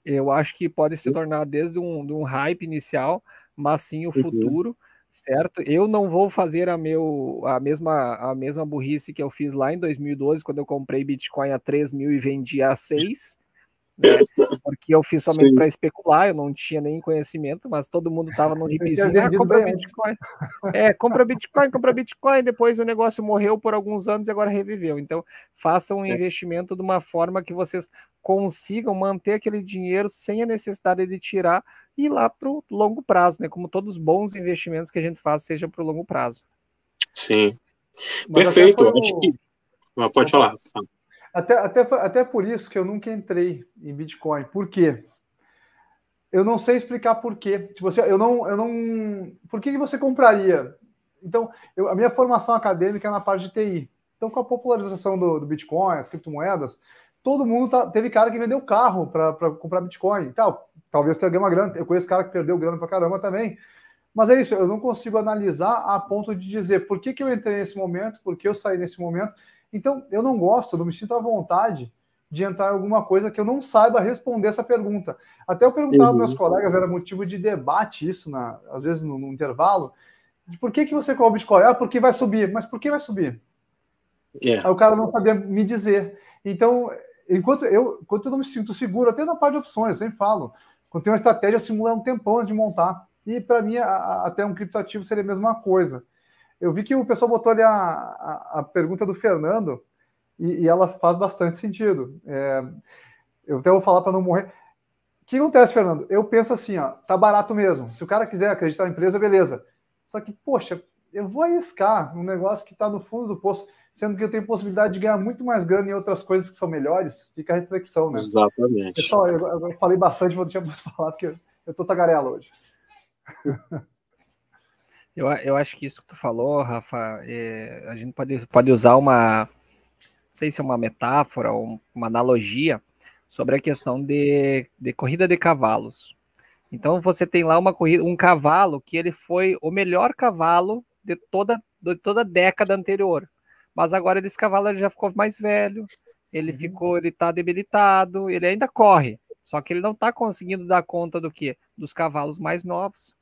eu acho que pode se tornar desde um, de um hype inicial, mas sim o uhum. futuro, certo? Eu não vou fazer a, meu, a, mesma, a mesma burrice que eu fiz lá em 2012, quando eu comprei Bitcoin a 3 mil e vendi a 6 né? Porque eu fiz somente para especular, eu não tinha nem conhecimento, mas todo mundo estava no hipzinho, ah, compra Bitcoin. É, compra Bitcoin, compra Bitcoin, depois o negócio morreu por alguns anos e agora reviveu. Então, façam um é. investimento de uma forma que vocês consigam manter aquele dinheiro sem a necessidade de tirar e lá para o longo prazo, né? Como todos os bons investimentos que a gente faz, seja para o longo prazo. Sim. Mas Perfeito. Que... Pode falar. Até, até, até por isso que eu nunca entrei em Bitcoin. Por quê? Eu não sei explicar por quê. Tipo assim, eu não, eu não. Por que você compraria? Então, eu, a minha formação acadêmica é na parte de TI. Então, com a popularização do, do Bitcoin, as criptomoedas, todo mundo tá, teve cara que vendeu carro para comprar Bitcoin e tal. Talvez tenha ganho uma grana. Eu conheço cara que perdeu grana para caramba também. Mas é isso, eu não consigo analisar a ponto de dizer por que, que eu entrei nesse momento, por que eu saí nesse momento. Então, eu não gosto, não me sinto à vontade de entrar em alguma coisa que eu não saiba responder essa pergunta. Até eu perguntava uhum. meus colegas, era motivo de debate isso, na, às vezes no, no intervalo, de por que, que você compra Bitcoin? Ah, porque vai subir. Mas por que vai subir? Yeah. Aí o cara não sabia me dizer. Então, enquanto eu, enquanto eu não me sinto seguro, até na parte de opções, eu sempre falo, quando tem uma estratégia, eu simulo um tempão antes de montar. E para mim, a, a, até um criptoativo seria a mesma coisa. Eu vi que o pessoal botou ali a, a, a pergunta do Fernando e, e, ela faz bastante sentido. É, eu até vou falar para não morrer. O que acontece, Fernando? Eu penso assim, ó, tá barato mesmo. Se o cara quiser acreditar na empresa, beleza. Só que, poxa, eu vou arriscar um negócio que está no fundo do poço, sendo que eu tenho possibilidade de ganhar muito mais grana em outras coisas que são melhores. Fica a reflexão, né? Exatamente. Pessoal, eu, eu falei bastante, vou deixar você falar, porque eu, eu tô tagarela hoje. [laughs] Eu, eu acho que isso que tu falou, Rafa, é, a gente pode, pode usar uma, não sei se é uma metáfora ou uma analogia sobre a questão de, de corrida de cavalos. Então você tem lá uma corrida, um cavalo que ele foi o melhor cavalo de toda, de toda a década anterior. Mas agora esse cavalo ele já ficou mais velho, ele uhum. ficou, ele está debilitado, ele ainda corre, só que ele não está conseguindo dar conta do que? Dos cavalos mais novos.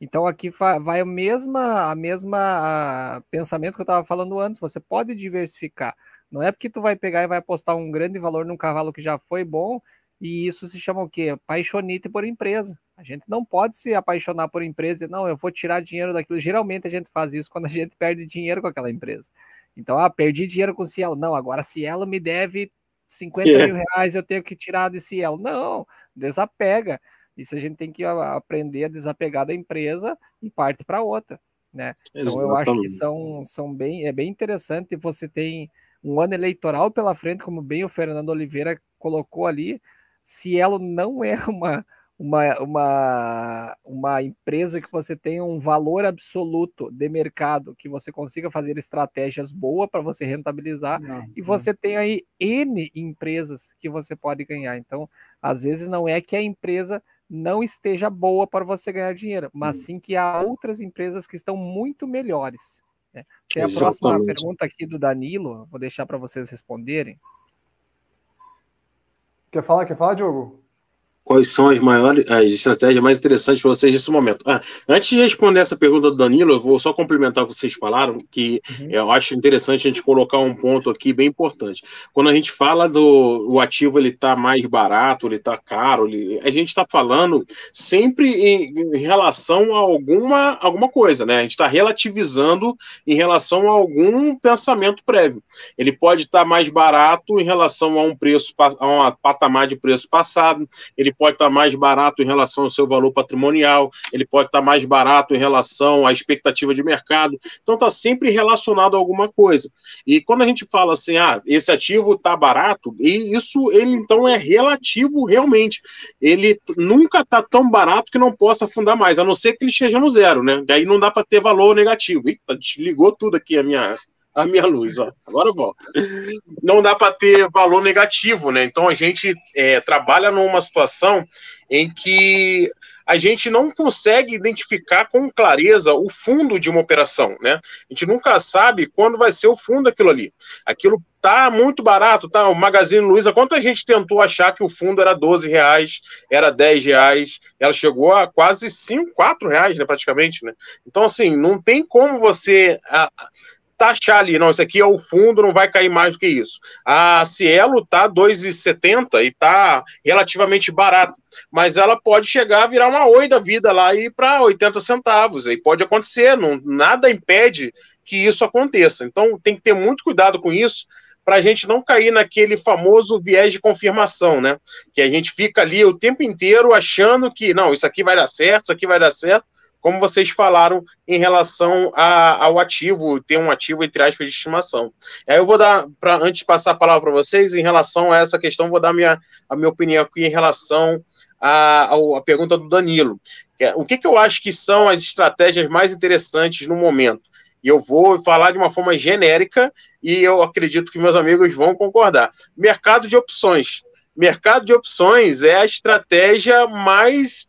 Então aqui vai a mesma, a mesma a pensamento que eu estava falando antes. Você pode diversificar. Não é porque tu vai pegar e vai apostar um grande valor num cavalo que já foi bom e isso se chama o quê? Paixonite por empresa. A gente não pode se apaixonar por empresa e não, eu vou tirar dinheiro daquilo. Geralmente a gente faz isso quando a gente [laughs] perde dinheiro com aquela empresa. Então, ah, perdi dinheiro com o Cielo. Não, agora Cielo me deve 50 yeah. mil reais, eu tenho que tirar desse Cielo. Não, desapega. Isso a gente tem que aprender a desapegar da empresa e parte para outra, né? Então eu acho que são, são bem, é bem interessante. Você tem um ano eleitoral pela frente, como bem o Fernando Oliveira colocou ali. Cielo não é uma, uma, uma, uma empresa que você tenha um valor absoluto de mercado, que você consiga fazer estratégias boas para você rentabilizar, não, e você não. tem aí N empresas que você pode ganhar. Então, às vezes não é que a empresa não esteja boa para você ganhar dinheiro, mas hum. sim que há outras empresas que estão muito melhores. Né? Tem a Exatamente. próxima pergunta aqui do Danilo, vou deixar para vocês responderem. Quer falar? Quer falar, Diogo? Quais são as maiores, as estratégias mais interessantes para vocês nesse momento. Ah, antes de responder essa pergunta do Danilo, eu vou só complementar o que vocês falaram, que uhum. eu acho interessante a gente colocar um ponto aqui bem importante. Quando a gente fala do o ativo ele está mais barato, ele está caro, ele, a gente está falando sempre em, em, relação a alguma, alguma coisa, né? A gente está relativizando em relação a algum pensamento prévio. Ele pode estar tá mais barato em relação a um preço, a um patamar de preço passado, ele pode estar mais barato em relação ao seu valor patrimonial, ele pode estar mais barato em relação à expectativa de mercado. Então está sempre relacionado a alguma coisa. E quando a gente fala assim, ah, esse ativo está barato, e isso ele então é relativo realmente. Ele nunca está tão barato que não possa afundar mais, a não ser que ele esteja no zero, né? Daí não dá para ter valor negativo. Eita, desligou tudo aqui a minha a minha luz, ó. Agora volta. Não dá para ter valor negativo, né? Então a gente é, trabalha numa situação em que a gente não consegue identificar com clareza o fundo de uma operação, né? A gente nunca sabe quando vai ser o fundo daquilo ali. Aquilo tá muito barato, tá? O Magazine Luiza, quanta gente tentou achar que o fundo era 12 reais, era 10 reais, ela chegou a quase 5, 4 reais, né, praticamente, né? Então, assim, não tem como você... A, taxar ali, não, isso aqui é o fundo, não vai cair mais do que isso. A Cielo tá 2,70 e tá relativamente barato, mas ela pode chegar a virar uma oi da vida lá e ir para 80 centavos, aí pode acontecer, não, nada impede que isso aconteça. Então tem que ter muito cuidado com isso, para a gente não cair naquele famoso viés de confirmação, né? Que a gente fica ali o tempo inteiro achando que não, isso aqui vai dar certo, isso aqui vai dar certo, como vocês falaram em relação a, ao ativo, ter um ativo entre aspas de estimação. Aí eu vou dar, pra, antes de passar a palavra para vocês, em relação a essa questão, vou dar minha, a minha opinião aqui em relação à a, a, pergunta do Danilo. É, o que, que eu acho que são as estratégias mais interessantes no momento? E eu vou falar de uma forma genérica e eu acredito que meus amigos vão concordar. Mercado de opções. Mercado de opções é a estratégia mais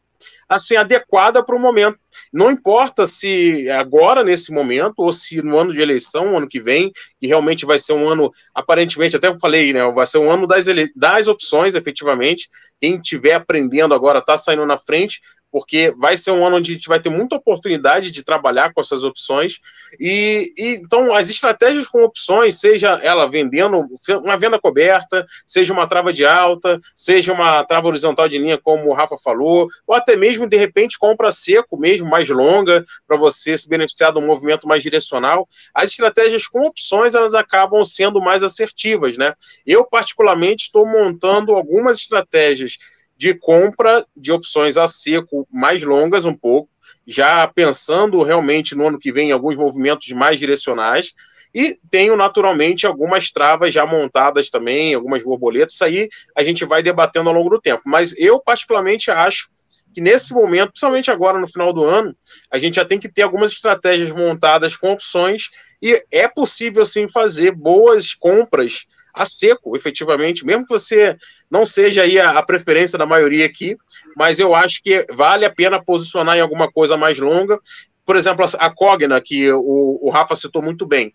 assim adequada para o momento. Não importa se agora, nesse momento, ou se no ano de eleição, ano que vem, que realmente vai ser um ano, aparentemente, até eu falei, né? Vai ser um ano das, das opções, efetivamente. Quem estiver aprendendo agora está saindo na frente, porque vai ser um ano onde a gente vai ter muita oportunidade de trabalhar com essas opções. E, e, então, as estratégias com opções, seja ela vendendo uma venda coberta, seja uma trava de alta, seja uma trava horizontal de linha, como o Rafa falou, ou até mesmo, de repente, compra seco mesmo, mais longa, para você se beneficiar de um movimento mais direcional. As estratégias com opções, elas acabam sendo mais assertivas, né? Eu, particularmente, estou montando algumas estratégias de compra de opções a seco mais longas um pouco, já pensando realmente no ano que vem em alguns movimentos mais direcionais, e tenho naturalmente algumas travas já montadas também, algumas borboletas, isso aí a gente vai debatendo ao longo do tempo. Mas eu, particularmente, acho que nesse momento, principalmente agora no final do ano, a gente já tem que ter algumas estratégias montadas com opções. E é possível sim fazer boas compras a seco, efetivamente, mesmo que você não seja aí a, a, preferência da maioria aqui, mas eu acho que vale a pena posicionar em alguma coisa mais longa. Por exemplo, a Cogna, que o, o Rafa citou muito bem.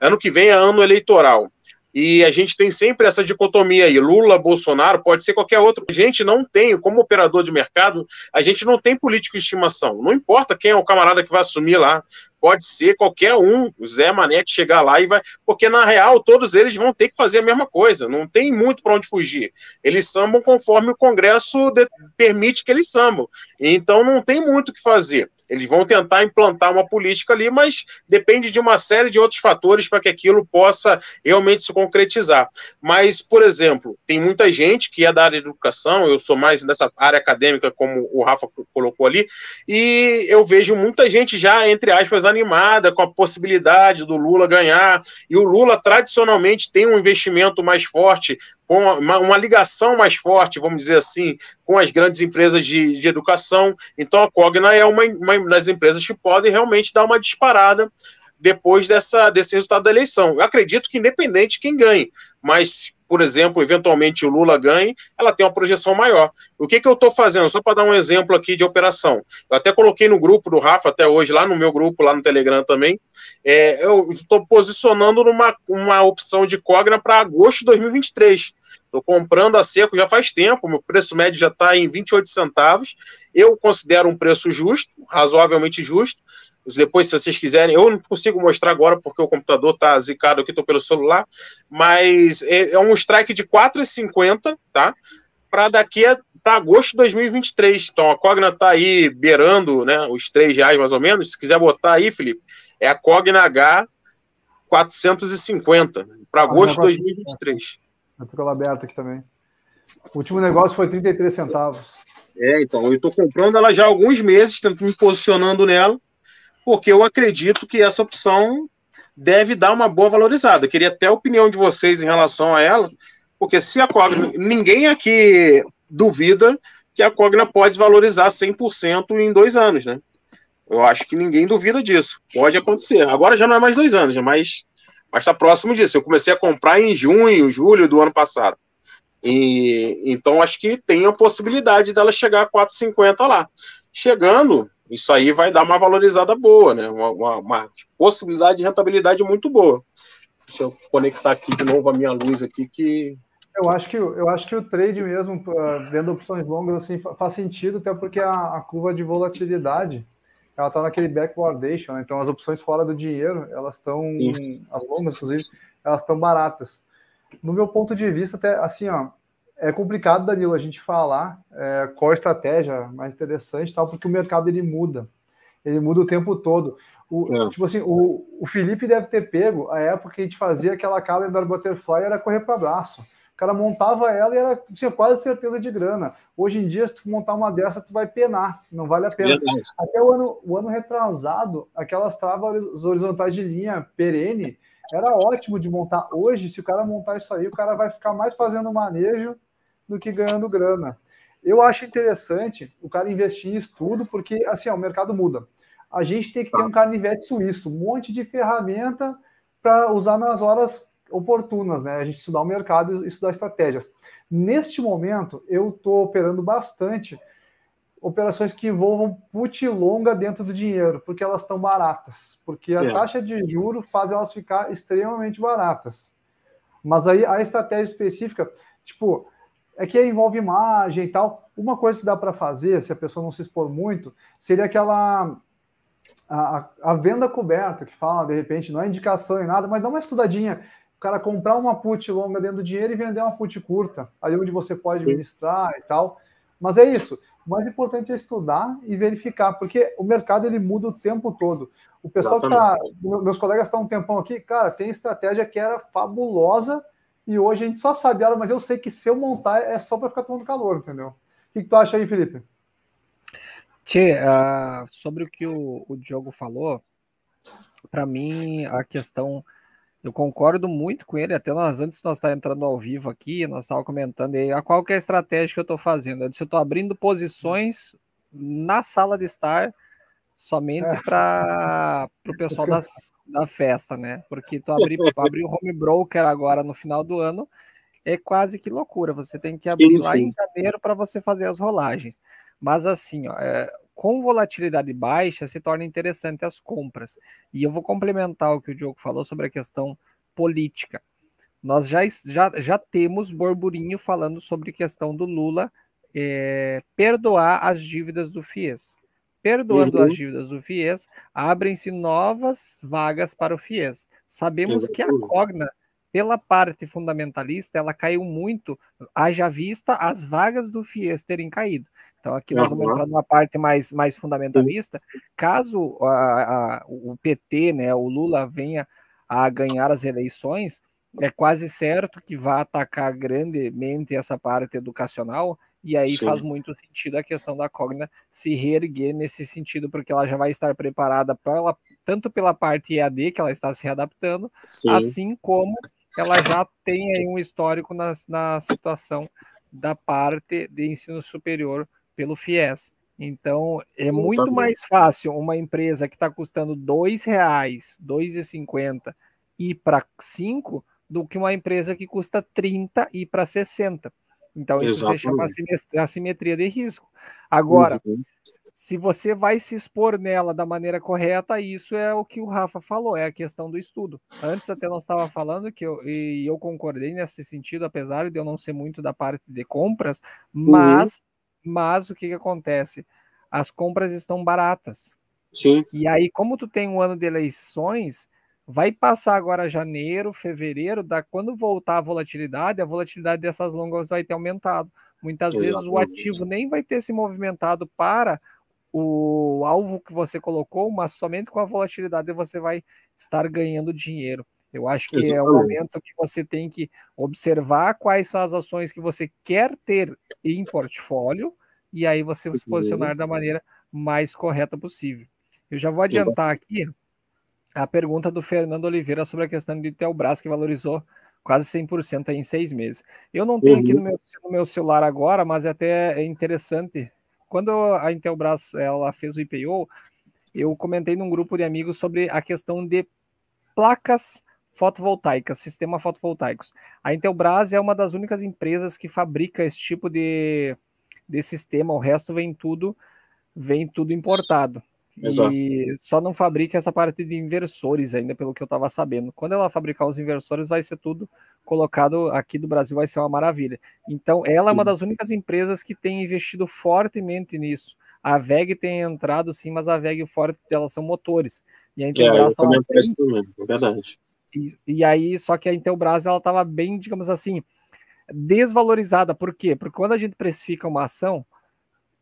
Ano que vem é ano eleitoral. E a gente tem sempre essa dicotomia aí, Lula, Bolsonaro, pode ser qualquer outro. A gente não tem, como operador de mercado, a gente não tem político de estimação. Não importa quem é o camarada que vai assumir lá pode ser qualquer um, o Zé Mané, que chegar lá e vai. Porque, na real, todos eles vão ter que fazer a mesma coisa, não tem muito para onde fugir. Eles sambam conforme o Congresso de... permite que eles sambam. Então, não tem muito o que fazer. Eles vão tentar implantar uma política ali, mas depende de uma série de outros fatores para que aquilo possa realmente se concretizar. Mas, por exemplo, tem muita gente que é da área de educação, eu sou mais dessa área acadêmica, como o Rafa colocou ali, e eu vejo muita gente já, entre aspas, animada com a possibilidade do Lula ganhar. E o Lula, tradicionalmente, tem um investimento mais forte, com uma, uma ligação mais forte, vamos dizer assim, com as grandes empresas de, de educação. Então, a Cogna é uma, uma das empresas que podem realmente dar uma disparada depois dessa, desse resultado da eleição. Eu acredito que independente de quem ganhe, mas, por exemplo, eventualmente o Lula ganhe, ela tem uma projeção maior. O que, que eu estou fazendo? Só para dar um exemplo aqui de operação. Eu até coloquei no grupo do Rafa, até hoje, lá no meu grupo, lá no Telegram também, é, eu estou posicionando numa uma opção de Cogna para agosto de 2023. Estou comprando a seco já faz tempo, meu preço médio já está em 28 centavos. Eu considero um preço justo, razoavelmente justo. Depois, se vocês quiserem, eu não consigo mostrar agora porque o computador está zicado aqui, estou pelo celular, mas é, é um strike de 4,50, tá? Para daqui a para agosto de 2023. Então a Cogna está aí beirando né, os 3 reais mais ou menos. Se quiser botar aí, Felipe, é a Cogna H 450 para agosto de 2023. Estou ela aberta aqui também. O último negócio foi 33 centavos. É, então, eu estou comprando ela já há alguns meses, tento me posicionando nela porque eu acredito que essa opção deve dar uma boa valorizada. queria até a opinião de vocês em relação a ela, porque se a Cogna, ninguém aqui duvida que a Cogna pode valorizar 100% em dois anos, né? Eu acho que ninguém duvida disso. Pode acontecer. Agora já não é mais dois anos, mas está próximo disso. Eu comecei a comprar em junho, julho do ano passado. E, então acho que tem a possibilidade dela chegar a 4,50 lá. Chegando, isso aí vai dar uma valorizada boa, né? Uma, uma, uma, possibilidade de rentabilidade muito boa. Deixa eu conectar aqui de novo a minha luz aqui que eu acho que eu acho que o trade mesmo vendo opções longas assim faz sentido até porque a, a curva de volatilidade ela está naquele backwardation, né? então as opções fora do dinheiro elas estão as longas inclusive elas estão baratas. No meu ponto de vista até assim ó é complicado, Danilo, a gente falar é, qual a estratégia mais interessante, tal, porque o mercado ele muda, ele muda o tempo todo. O, é. Tipo assim, o, o Felipe deve ter pego a época que a gente fazia aquela calendar butterfly, era correr para braço. O cara montava ela e era, tinha quase certeza de grana. Hoje em dia, se tu montar uma dessa, tu vai penar, não vale a pena. Até o ano, o ano retrasado, aquelas travas horizontais de linha perene, era ótimo de montar. Hoje, se o cara montar isso aí, o cara vai ficar mais fazendo manejo do que ganhando grana. Eu acho interessante o cara investir em estudo, porque assim, ó, o mercado muda. A gente tem que ter um carnivete suíço, um monte de ferramenta para usar nas horas oportunas, né? A gente estudar o mercado e estudar estratégias. Neste momento, eu estou operando bastante operações que envolvam put longa dentro do dinheiro, porque elas estão baratas, porque a é. taxa de juro faz elas ficar extremamente baratas. Mas aí a estratégia específica, tipo, é que envolve imagem e tal. Uma coisa que dá para fazer, se a pessoa não se expor muito, seria aquela a, a, venda coberta que fala, de repente, não é indicação em nada, mas dá uma estudadinha. O cara comprar uma put longa dentro do dinheiro e vender uma put curta, ali onde você pode administrar e tal. Mas é isso. O mais importante é estudar e verificar, porque o mercado ele muda o tempo todo. O pessoal Exatamente. que tá. Meus colegas estão um tempão aqui, cara, tem estratégia que era fabulosa e hoje a gente só sabe ela, mas eu sei que se eu montar é só para ficar tomando calor, entendeu? O que, que, tu acha aí, Felipe? Tchê, uh, sobre o que o, o Diogo falou, para mim a questão, eu concordo muito com ele, até nós, antes nós estar entrando ao vivo aqui, nós estávamos comentando aí, a qual que é a estratégia que eu estou fazendo. Eu disse, eu estou abrindo posições na sala de estar somente é. para o pessoal das, da festa, né? Porque tu abrir, [laughs] abrir o home broker agora no final do ano é quase que loucura. Você tem que abrir sim, lá sim. em janeiro para você fazer as rolagens. Mas assim, ó, é, com volatilidade baixa se torna interessante as compras. E eu vou complementar o que o Diogo falou sobre a questão política. Nós já, já, já temos burburinho falando sobre a questão do Lula é, perdoar as dívidas do FIES. Perdoando uhum. as dívidas do FIES, abrem-se novas vagas para o FIES. Sabemos que a Cogna, pela parte fundamentalista, ela caiu muito, haja vista as vagas do FIES terem caído. Então, aqui nós vamos entrar numa parte mais, mais fundamentalista. Caso a, a, o PT, né, o Lula, venha a ganhar as eleições, é quase certo que vai atacar grandemente essa parte educacional E aí Sim. faz muito sentido a questão da Cogna se reerguer nesse sentido, porque ela já vai estar preparada pela, tanto pela parte EAD, que ela está se readaptando, Sim. assim como ela já tem aí um histórico na, na situação da parte de ensino superior pelo FIES. Então, é muito mais fácil uma empresa que está custando R$ 2,00, R$ 2,50 ir para 5 do que uma empresa que custa 30 e para 60. Então, isso Exatamente. você chama assimetria de risco. Agora, uhum. se você vai se expor nela da maneira correta, isso é o que o Rafa falou, é a questão do estudo. Antes até nós estava falando que eu, e eu concordei nesse sentido, apesar de eu não ser muito da parte de compras, uhum. mas, uhum. mas o que, que acontece? As compras estão baratas. Sim. E aí, como tu tem um ano de eleições, Vai passar agora janeiro, fevereiro, da quando voltar a volatilidade, a volatilidade dessas longas vai ter aumentado. Muitas Exatamente. vezes o ativo nem vai ter se movimentado para o alvo que você colocou, mas somente com a volatilidade você vai estar ganhando dinheiro. Eu acho que Exatamente. é o momento que você tem que observar quais são as ações que você quer ter em portfólio e aí você se posicionar da maneira mais correta possível. Eu já vou adiantar aqui a pergunta do Fernando Oliveira sobre a questão de Intelbras, que valorizou quase 100% em seis meses. Eu não tenho uhum. aqui no meu, no meu, celular agora, mas é até é interessante. Quando a Intelbras ela fez o IPO, eu comentei num grupo de amigos sobre a questão de placas fotovoltaicas, sistema fotovoltaicos. A Intelbras é uma das únicas empresas que fabrica esse tipo de, de sistema, o resto vem tudo vem tudo importado. Exato. E só não fabrica essa parte de inversores ainda, pelo que eu estava sabendo. Quando ela fabricar os inversores, vai ser tudo colocado aqui do Brasil, vai ser uma maravilha. Então, ela é uma das únicas empresas que tem investido fortemente nisso. A VEG tem entrado sim, mas a VEG forte dela são motores. E a Intelbras é, também, é verdade. E, e aí, só que a Intelbras ela estava bem, digamos assim, desvalorizada. Por quê? Porque quando a gente precifica uma ação,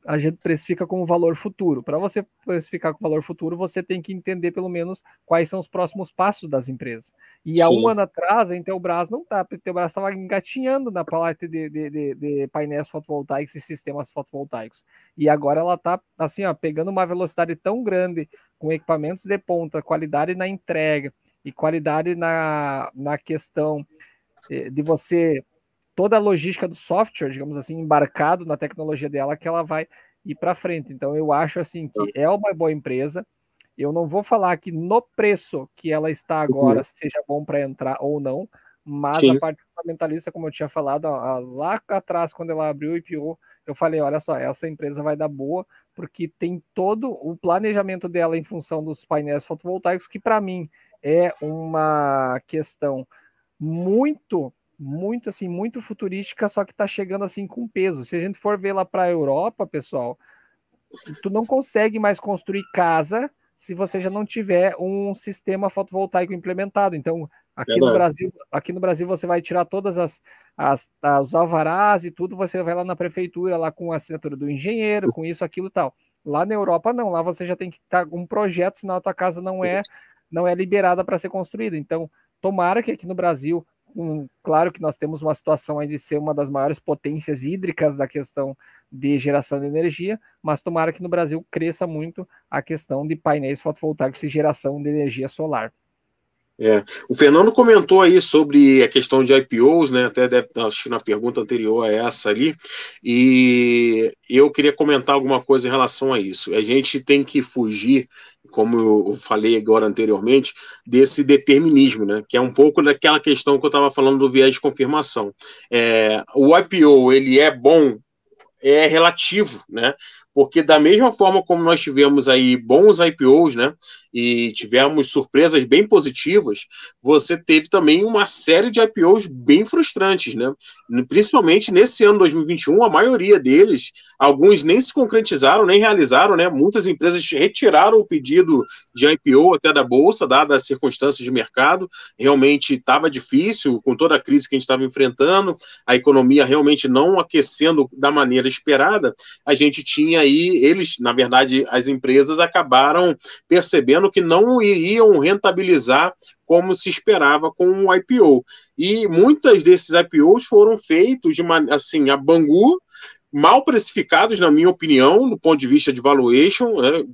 a gente precifica como valor futuro. Para você precificar com valor futuro, você tem que entender pelo menos quais são os próximos passos das empresas. E há Sim. um ano atrás, a Intelbras não está, a Intelbras estava engatinhando na parte de, de, de, de, painéis fotovoltaicos e sistemas fotovoltaicos. E agora ela está assim, ó, pegando uma velocidade tão grande com equipamentos de ponta, qualidade na entrega e qualidade na, na questão eh, de você toda a logística do software, digamos assim, embarcado na tecnologia dela, que ela vai ir para frente. Então, eu acho assim que é uma boa empresa. Eu não vou falar que no preço que ela está agora uhum. seja bom para entrar ou não, mas Sim. a parte fundamentalista, como eu tinha falado lá atrás, quando ela abriu o IPO, eu falei: olha só, essa empresa vai dar boa, porque tem todo o planejamento dela em função dos painéis fotovoltaicos, que para mim é uma questão muito muito assim, muito futurística, só que está chegando assim com peso. Se a gente for ver lá para a Europa, pessoal, tu não consegue mais construir casa se você já não tiver um sistema fotovoltaico implementado. Então, aqui no Brasil, aqui no Brasil você vai tirar todas as, as, as os alvarás e tudo, você vai lá na prefeitura lá com a assinatura do engenheiro, com isso, aquilo, tal. Lá na Europa não, lá você já tem que estar com um projeto, senão a tua casa não é não é liberada para ser construída. Então, tomara que aqui no Brasil um, claro que nós temos uma situação aí de ser uma das maiores potências hídricas da questão de geração de energia, mas tomara que no Brasil cresça muito a questão de painéis fotovoltaicos e geração de energia solar. É. O Fernando comentou aí sobre a questão de IPOs, né? Até deve, acho que na pergunta anterior a essa ali, e eu queria comentar alguma coisa em relação a isso. A gente tem que fugir como eu falei agora anteriormente, desse determinismo, né? Que é um pouco daquela questão que eu estava falando do viés de confirmação. É, o IPO ele é bom, é relativo, né? Porque da mesma forma como nós tivemos aí bons IPOs, né? e tivemos surpresas bem positivas, você teve também uma série de IPOs bem frustrantes, né? Principalmente nesse ano 2021, a maioria deles, alguns nem se concretizaram, nem realizaram, né? Muitas empresas retiraram o pedido de IPO até da bolsa, dadas as circunstâncias de mercado. Realmente estava difícil com toda a crise que a gente estava enfrentando, a economia realmente não aquecendo da maneira esperada. A gente tinha aí, eles, na verdade, as empresas acabaram percebendo que não iriam rentabilizar como se esperava com o IPO. E muitas desses IPOs foram feitos de uma, assim, a Bangu mal precificados, na minha opinião, do ponto de vista de valuation, né,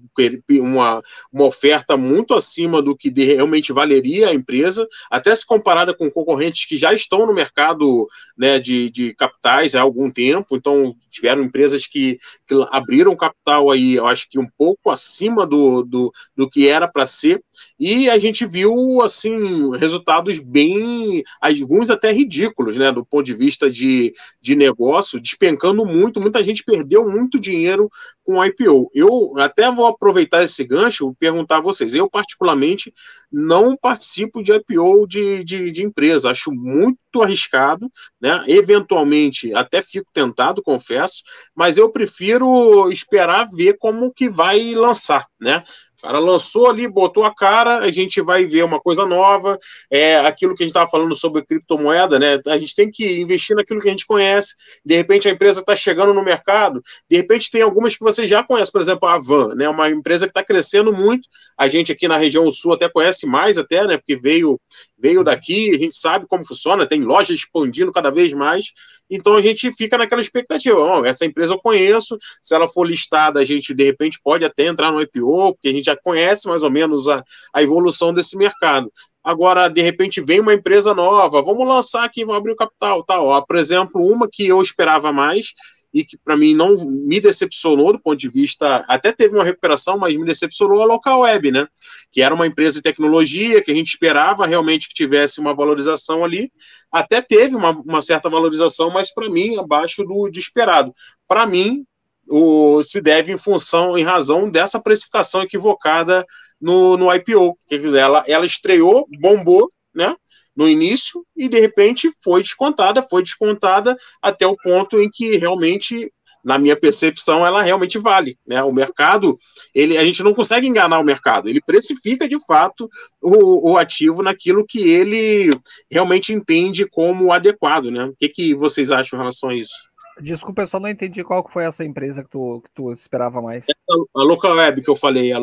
uma, uma oferta muito acima do que realmente valeria a empresa, até se comparada com concorrentes que já estão no mercado né, de, de capitais há algum tempo, então tiveram empresas que, que abriram capital aí, eu acho que um pouco acima do, do, do que era para ser, e a gente viu assim resultados bem, alguns até ridículos, né, do ponto de vista de, de negócio, despencando muito, muita gente perdeu muito dinheiro com o IPO. Eu até vou aproveitar esse gancho e perguntar a vocês. Eu, particularmente, não participo de IPO de, de, de empresa, acho muito arriscado, né? Eventualmente, até fico tentado, confesso, mas eu prefiro esperar ver como que vai lançar, né? O cara lançou ali, botou a cara, a gente vai ver uma coisa nova. É aquilo que a gente estava falando sobre criptomoeda, né? A gente tem que investir naquilo que a gente conhece. De repente a empresa está chegando no mercado, de repente tem algumas que você já conhece, por exemplo, a Van, né? Uma empresa que está crescendo muito. A gente aqui na região sul até conhece mais, até, né? Porque veio veio daqui, a gente sabe como funciona, tem lojas expandindo cada vez mais, então a gente fica naquela expectativa, essa empresa eu conheço, se ela for listada, a gente de repente pode até entrar no IPO, porque a gente já conhece mais ou menos a, a evolução desse mercado. Agora, de repente, vem uma empresa nova, vamos lançar aqui, vamos abrir o capital, tal. Ó, por exemplo, uma que eu esperava mais, e que para mim não me decepcionou do ponto de vista, até teve uma recuperação, mas me decepcionou a Local Web, né? Que era uma empresa de tecnologia que a gente esperava realmente que tivesse uma valorização ali, até teve uma, uma certa valorização, mas para mim abaixo do de esperado. Para mim, o, se deve em função, em razão dessa precificação equivocada no, no IPO. Quer dizer, ela, ela estreou, bombou, né? no início e de repente foi descontada, foi descontada até o ponto em que realmente na minha percepção, ela realmente vale. Né? O mercado, ele, a gente não consegue enganar o mercado, ele precifica de fato o, o ativo naquilo que ele realmente entende como adequado. Né? O que, que vocês acham em relação a isso? Desculpa, eu só não entendi qual foi essa empresa que tu, que tu esperava mais. A Local Web que eu falei, a, a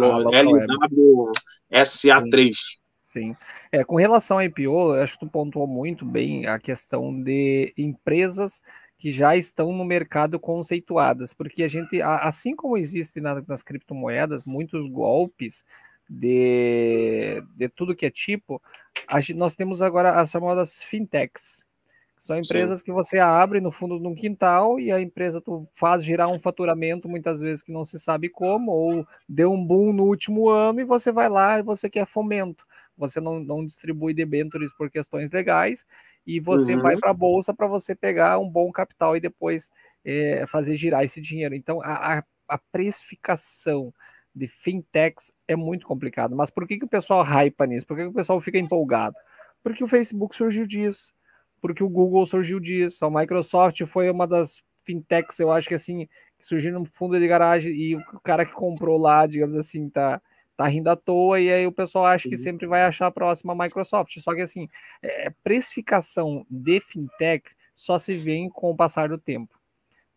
LWSA3. Sim. É, com relação ao IPO, acho que tu pontuou muito bem a questão de empresas que já estão no mercado conceituadas, porque a gente, assim como existe nas criptomoedas, muitos golpes de, de tudo que é tipo, gente, nós temos agora as chamadas fintechs, são empresas Sim. que você abre no fundo de um quintal e a empresa tu faz girar um faturamento muitas vezes que não se sabe como, ou deu um boom no último ano e você vai lá e você quer fomento você não, não distribui debêntures por questões legais e você uhum. vai para a bolsa para você pegar um bom capital e depois é, fazer girar esse dinheiro. Então, a, a, a, precificação de fintechs é muito complicado. Mas por que, que o pessoal hypa nisso? Por que, que o pessoal fica empolgado? Porque o Facebook surgiu disso, porque o Google surgiu disso, a Microsoft foi uma das fintechs, eu acho que assim, que surgiu no fundo de garagem e o cara que comprou lá, digamos assim, tá tá rindo à toa e aí o pessoal acha que sempre vai achar a próxima Microsoft. Só que assim, é, precificação de fintech só se vê com o passar do tempo.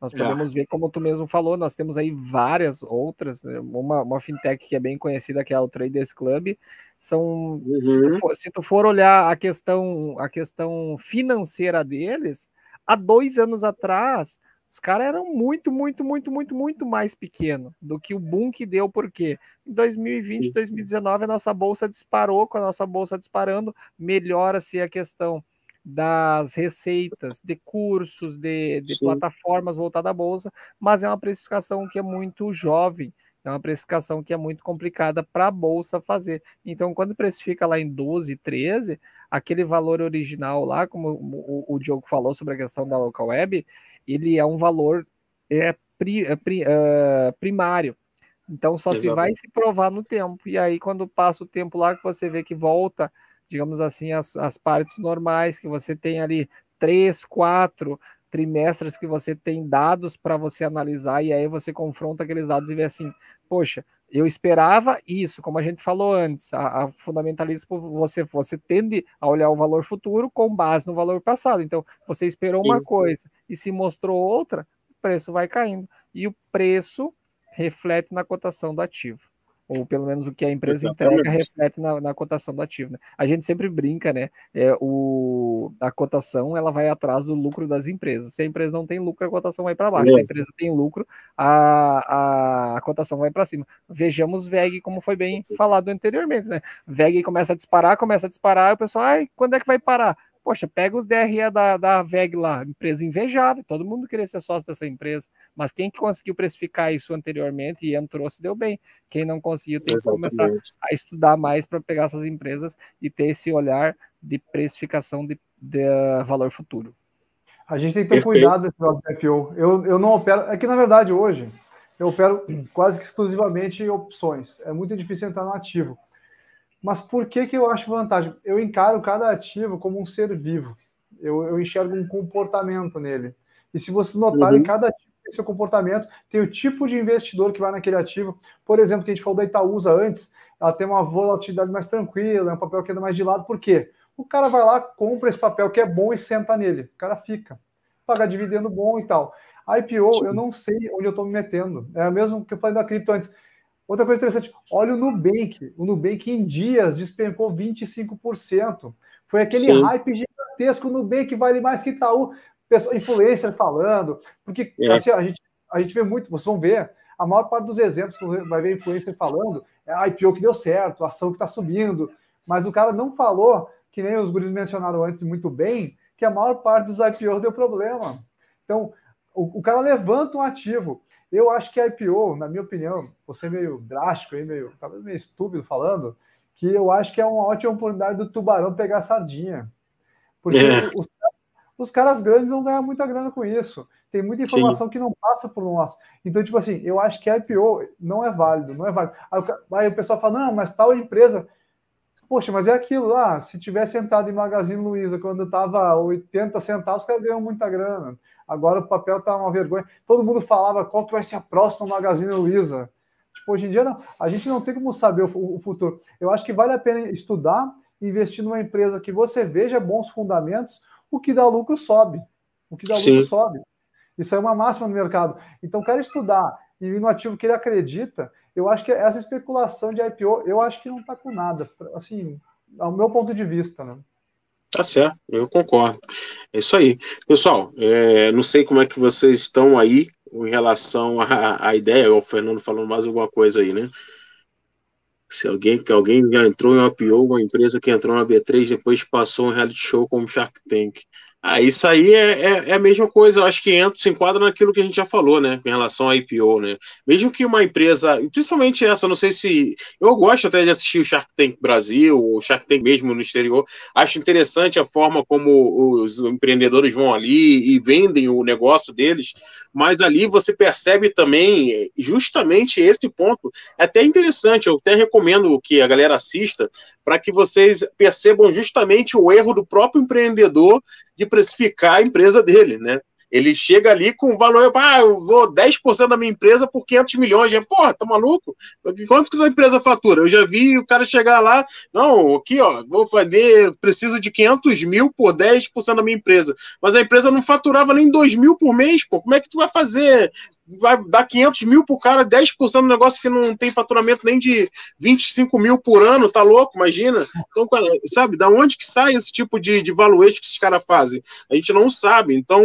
Nós podemos ver, como tu mesmo falou, nós temos aí várias outras, né, uma, uma fintech que é bem conhecida, que é o Traders Club, são, uhum. se, tu uhum. for, se tu for olhar a questão, a questão financeira deles, há dois anos atrás, os caras eram muito, muito, muito, muito, muito mais pequeno do que o boom que deu, porque em 2020, 2019 a nossa bolsa disparou, com a nossa bolsa disparando, melhora-se a questão das receitas, de cursos, de, de plataformas voltadas à bolsa, mas é uma precificação que é muito jovem, é uma precificação que é muito complicada para a bolsa fazer. Então, quando precifica lá em 12, 13, aquele valor original lá, como o, o Diogo falou sobre a questão da local web, ele é um valor é, pri, é, pri, é, primário. Então só Exatamente. se vai se provar no tempo. E aí, quando passa o tempo lá, que você vê que volta, digamos assim, as, as partes normais, que você tem ali três, quatro trimestres que você tem dados para você analisar, e aí você confronta aqueles dados e vê assim, poxa, eu esperava isso, como a gente falou antes, a, a fundamentalismo você você tende a olhar o valor futuro com base no valor passado. Então, você esperou uma coisa e se mostrou outra, o preço vai caindo e o preço reflete na cotação do ativo. Ou pelo menos o que a empresa Exatamente. entrega reflete na, na, cotação do ativo. Né? A gente sempre brinca, né? É, o, a cotação ela vai atrás do lucro das empresas. Se a empresa não tem lucro, a cotação vai para baixo. É. Se a empresa tem lucro, a, a, a cotação vai para cima. Vejamos VEG, como foi bem falado anteriormente, né? VEG começa a disparar, começa a disparar, e o pessoal, ai, quando é que vai parar? Poxa, pega os DRE da, da VEG lá, empresa invejável, todo mundo queria ser sócio dessa empresa, mas quem que conseguiu precificar isso anteriormente e entrou se deu bem. Quem não conseguiu tem Exatamente. que começar a estudar mais para pegar essas empresas e ter esse olhar de precificação de, de valor futuro. A gente tem que ter Perfeito. cuidado nesse IPO. Eu, eu não opero. É que, na verdade, hoje, eu opero quase que exclusivamente em opções. É muito difícil entrar no ativo. Mas por que, que eu acho vantagem? Eu encaro cada ativo como um ser vivo. Eu, eu enxergo um comportamento nele. E se vocês notarem, uhum. cada ativo tem seu comportamento, tem o tipo de investidor que vai naquele ativo. Por exemplo, que a gente falou da Itaúsa antes, ela tem uma volatilidade mais tranquila, é um papel que anda mais de lado. Por quê? O cara vai lá, compra esse papel que é bom e senta nele. O cara fica. Paga dividendo bom e tal. A IPO, eu não sei onde eu estou me metendo. É o mesmo que eu falei da cripto antes. Outra coisa interessante, olha o Nubank. O Nubank em dias despencou 25%. Foi aquele Sim. hype gigantesco. O Nubank vale mais que Itaú. Pessoa, influencer falando. Porque é. assim, a, gente, a gente vê muito, vocês vão ver, a maior parte dos exemplos que vai ver influencer falando é a IPO que deu certo, a ação que está subindo. Mas o cara não falou, que nem os guris mencionaram antes muito bem, que a maior parte dos IPOs deu problema. Então, o, o cara levanta um ativo eu acho que a IPO, na minha opinião, você meio drástico aí, meio, talvez meio estúpido falando, que eu acho que é uma ótima oportunidade do tubarão pegar a sardinha. Porque é. os, os, caras grandes vão ganhar muita grana com isso. Tem muita informação Sim. que não passa por nós. Então, tipo assim, eu acho que a IPO não é válido, não é válido. Aí, aí o pessoal fala, não, mas tal empresa. Poxa, mas é aquilo lá. Se tivesse entrado em Magazine Luiza quando estava 80 centavos, os caras ganham muita grana. Agora o papel está uma vergonha. Todo mundo falava qual que vai ser a próxima Magazine Luiza. Tipo, hoje em dia, não, a gente não tem como saber o, o futuro. Eu acho que vale a pena estudar, investir numa empresa que você veja bons fundamentos, o que dá lucro sobe. O que dá Sim. lucro sobe. Isso é uma máxima no mercado. Então, quero estudar e ir no ativo que ele acredita. Eu acho que essa especulação de IPO, eu acho que não está com nada. Assim, ao meu ponto de vista, né? Tá certo, eu concordo. É isso aí. Pessoal, é, não sei como é que vocês estão aí em relação à, à ideia, o Fernando falando mais alguma coisa aí, né? Se alguém, que alguém já entrou em uma PO, uma empresa que entrou na B3, depois passou um reality show como Shark Tank. Ah, isso aí é, é, é, a mesma coisa, acho que entra, se enquadra naquilo que a gente já falou, né, em relação à IPO, né, mesmo que uma empresa, principalmente essa, não sei se, eu gosto até de assistir o Shark Tank Brasil, o Shark Tank mesmo no exterior, acho interessante a forma como os empreendedores vão ali e vendem o negócio deles, mas ali você percebe também justamente esse ponto, é até interessante, eu até recomendo que a galera assista, para que vocês percebam justamente o erro do próprio empreendedor de precificar a empresa dele, né? Ele chega ali com valor, ah, eu vou 10% da minha empresa por 500 milhões. Porra, tá maluco? Quanto que a empresa fatura? Eu já vi o cara chegar lá, não, aqui, ó, vou fazer, preciso de 500 mil por 10% da minha empresa. Mas a empresa não faturava nem 2 mil por mês, pô. Como é que tu vai fazer vai dar 500 mil pro cara, 10% do negócio que não tem faturamento nem de 25 mil por ano, tá louco? Imagina. Então, cara, sabe, da onde que sai esse tipo de, de valuation que esses caras fazem? A gente não sabe. Então,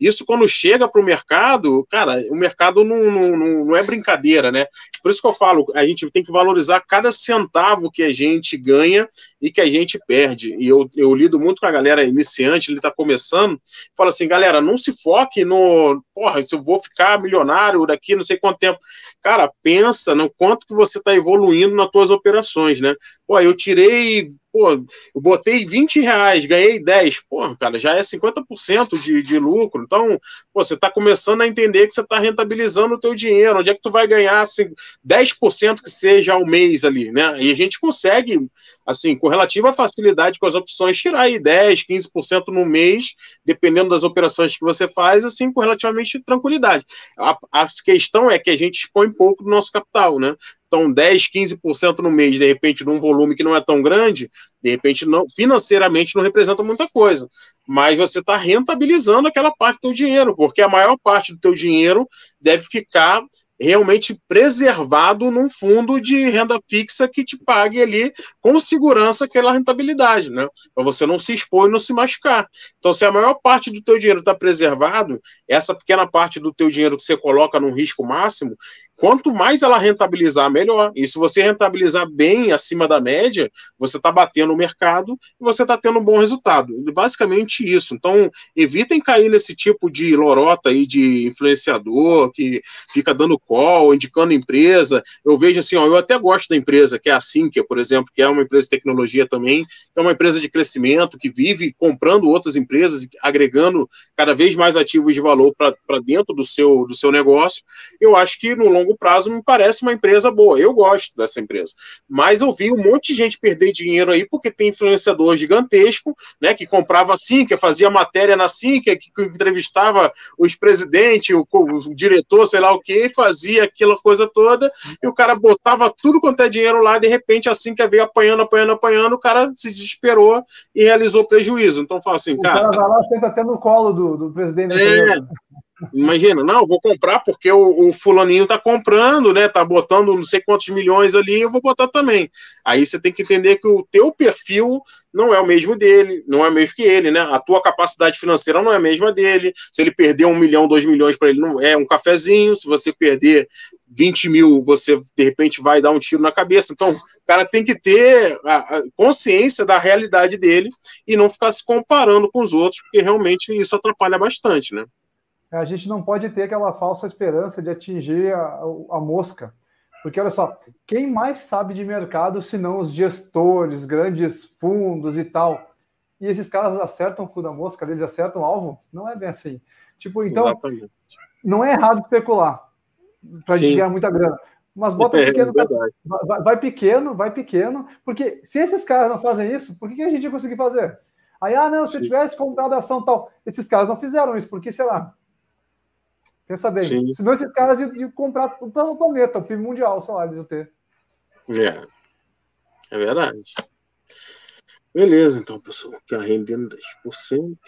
isso quando chega pro mercado, cara, o mercado não, não, não é brincadeira, né? Por isso que eu falo, a gente tem que valorizar cada centavo que a gente ganha e que a gente perde. E eu, eu lido muito com a galera iniciante, ele está começando, fala assim, galera, não se foque no, porra, se eu vou ficar milionário daqui não sei quanto tempo. Cara, pensa no quanto que você está evoluindo nas tuas operações, né? Pô, eu tirei pô, eu botei 20 reais, ganhei 10, pô, cara, já é 50% de, de lucro. Então, pô, você está começando a entender que você está rentabilizando o teu dinheiro. Onde é que tu vai ganhar assim, 10% que seja ao mês ali, né? E a gente consegue, assim, com relativa facilidade com as opções, tirar aí 10, 15% no mês, dependendo das operações que você faz, assim, com relativamente tranquilidade. A, a questão é que a gente expõe pouco do nosso capital, né? Então, 10, 15% no mês, de repente, num volume que não é tão grande, de repente, não, financeiramente não representa muita coisa. Mas você está rentabilizando aquela parte do teu dinheiro, porque a maior parte do teu dinheiro deve ficar realmente preservado num fundo de renda fixa que te pague ali com segurança aquela rentabilidade, né? Para você não se expor e não se machucar. Então, se a maior parte do teu dinheiro está preservado, essa pequena parte do teu dinheiro que você coloca num risco máximo, Quanto mais ela rentabilizar, melhor. E se você rentabilizar bem acima da média, você está batendo o mercado e você está tendo um bom resultado. Basicamente isso. Então, evitem cair nesse tipo de lorota aí de influenciador que fica dando call, indicando empresa. Eu vejo assim, ó, eu até gosto da empresa, que é a Sinqia, por exemplo, que é uma empresa de tecnologia também, que é uma empresa de crescimento, que vive comprando outras empresas, agregando cada vez mais ativos de valor para dentro do seu, do seu negócio. Eu acho que no longo longo prazo me parece uma empresa boa. Eu gosto dessa empresa. Mas eu vi um monte de gente perder dinheiro aí porque tem influenciador gigantesco, né, que comprava assim, que fazia matéria na assim, que, entrevistava os presidentes, o, o, diretor, sei lá o que, fazia aquela coisa toda, e o cara botava tudo quanto é dinheiro lá, de repente assim que veio apanhando, apanhando, apanhando, o cara se desesperou e realizou prejuízo. Então fala assim, o cara. Cara vai lá, senta até no colo do, do presidente. É, Imagina, não, vou comprar porque o, o, fulaninho tá comprando, né? Tá botando não sei quantos milhões ali, eu vou botar também. Aí você tem que entender que o teu perfil não é o mesmo dele, não é o mesmo que ele, né? A tua capacidade financeira não é a mesma dele. Se ele perder um milhão, dois milhões para ele, não é um cafezinho. Se você perder 20 mil, você de repente vai dar um tiro na cabeça. Então, o cara tem que ter a, consciência da realidade dele e não ficar se comparando com os outros, porque realmente isso atrapalha bastante, né? A gente não pode ter aquela falsa esperança de atingir a, a, mosca. Porque, olha só, quem mais sabe de mercado se não os gestores, grandes fundos e tal? E esses caras acertam o cu da mosca, eles acertam o alvo? Não é bem assim. Tipo, então, Exatamente. não é errado especular para ganhar muita grana. Mas bota é, pequeno, é vai, vai, pequeno, vai pequeno, porque se esses caras não fazem isso, por que, que a gente ia conseguir fazer? Aí, ah, não, se Sim. eu tivesse comprado ação tal, esses caras não fizeram isso, porque, sei lá, Pensa bem. Sim. Senão esses caras iam, iam comprar o planeta, o PIB mundial, lá eles iam ter. É. É verdade. Beleza, então, pessoal. Aqui, rendendo 10%.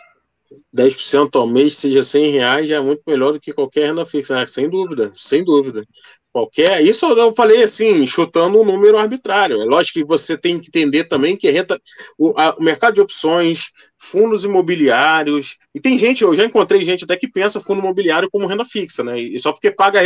10% ao mês, seja 100 reais, já é muito melhor do que qualquer renda fixa. Ah, sem dúvida, sem dúvida. Qualquer. Isso eu falei assim, chutando um número arbitrário. É lógico que você tem que entender também que renta, o, a, o mercado de opções, fundos imobiliários. E tem gente, eu já encontrei gente até que pensa fundo imobiliário como renda fixa, né? E só porque paga,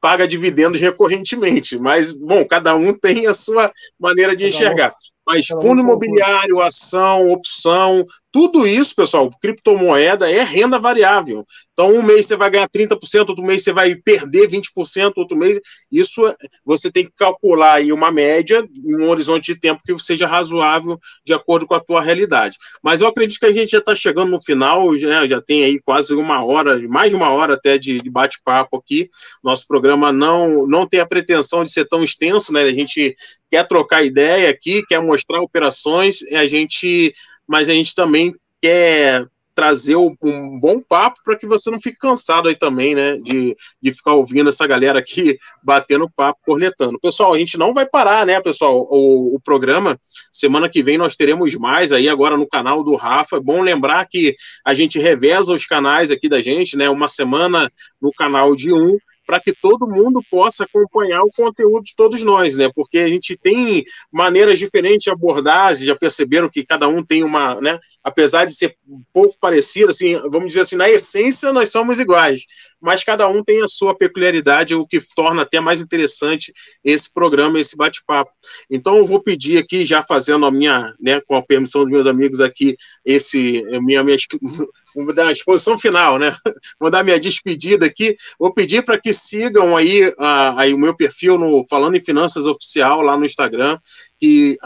paga dividendos recorrentemente. Mas, bom, cada um tem a sua maneira de enxergar. Mas fundo imobiliário, ação, opção, tudo isso, pessoal, criptomoeda é renda variável. Então, um mês você vai ganhar 30%, outro mês você vai perder 20%, outro mês. Isso você tem que calcular aí uma média, um horizonte de tempo que seja razoável de acordo com a tua realidade. Mas eu acredito que a gente já está chegando no final, já, já tem aí quase uma hora, mais de uma hora até de, de bate-papo aqui. Nosso programa não, não tem a pretensão de ser tão extenso, né? A gente quer trocar ideia aqui, quer mostrar operações, a gente, mas a gente também quer trazer um bom papo para que você não fique cansado aí também, né, de, de ficar ouvindo essa galera aqui [laughs] batendo papo, cornetando. Pessoal, a gente não vai parar, né, pessoal, o, o programa, semana que vem nós teremos mais aí agora no canal do Rafa, é bom lembrar que a gente reveza os canais aqui da gente, né, uma semana no canal de um, para que todo mundo possa acompanhar o conteúdo de todos nós, né? Porque a gente tem maneiras diferentes de abordar, já perceberam que cada um tem uma, né? Apesar de ser um pouco parecido, assim, vamos dizer assim, na essência nós somos iguais, mas cada um tem a sua peculiaridade, o que torna até mais interessante esse programa, esse bate-papo. Então eu vou pedir aqui, já fazendo a minha, né, com a permissão dos meus amigos aqui, esse minha, minha [laughs] vou dar a exposição final, né? [laughs] Vou dar minha despedida aqui. Vou pedir para que sigam aí, a, aí o meu perfil no Falando em Finanças Oficial lá no Instagram que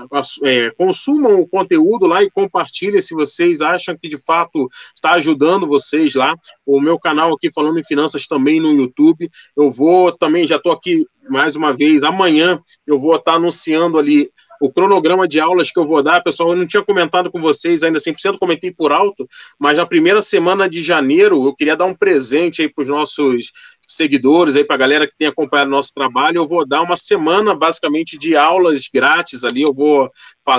é, consumam o conteúdo lá e compartilhem se vocês acham que de fato está ajudando vocês lá. O meu canal aqui falando em finanças também no YouTube. Eu vou também, já estou aqui mais uma vez, amanhã eu vou estar tá anunciando ali o cronograma de aulas que eu vou dar, pessoal, eu não tinha comentado com vocês ainda 100%, comentei por alto, mas na primeira semana de janeiro eu queria dar um presente aí para os nossos seguidores, aí para a galera que tem acompanhado nosso trabalho, eu vou dar uma semana basicamente de aulas grátis ali. Eu vou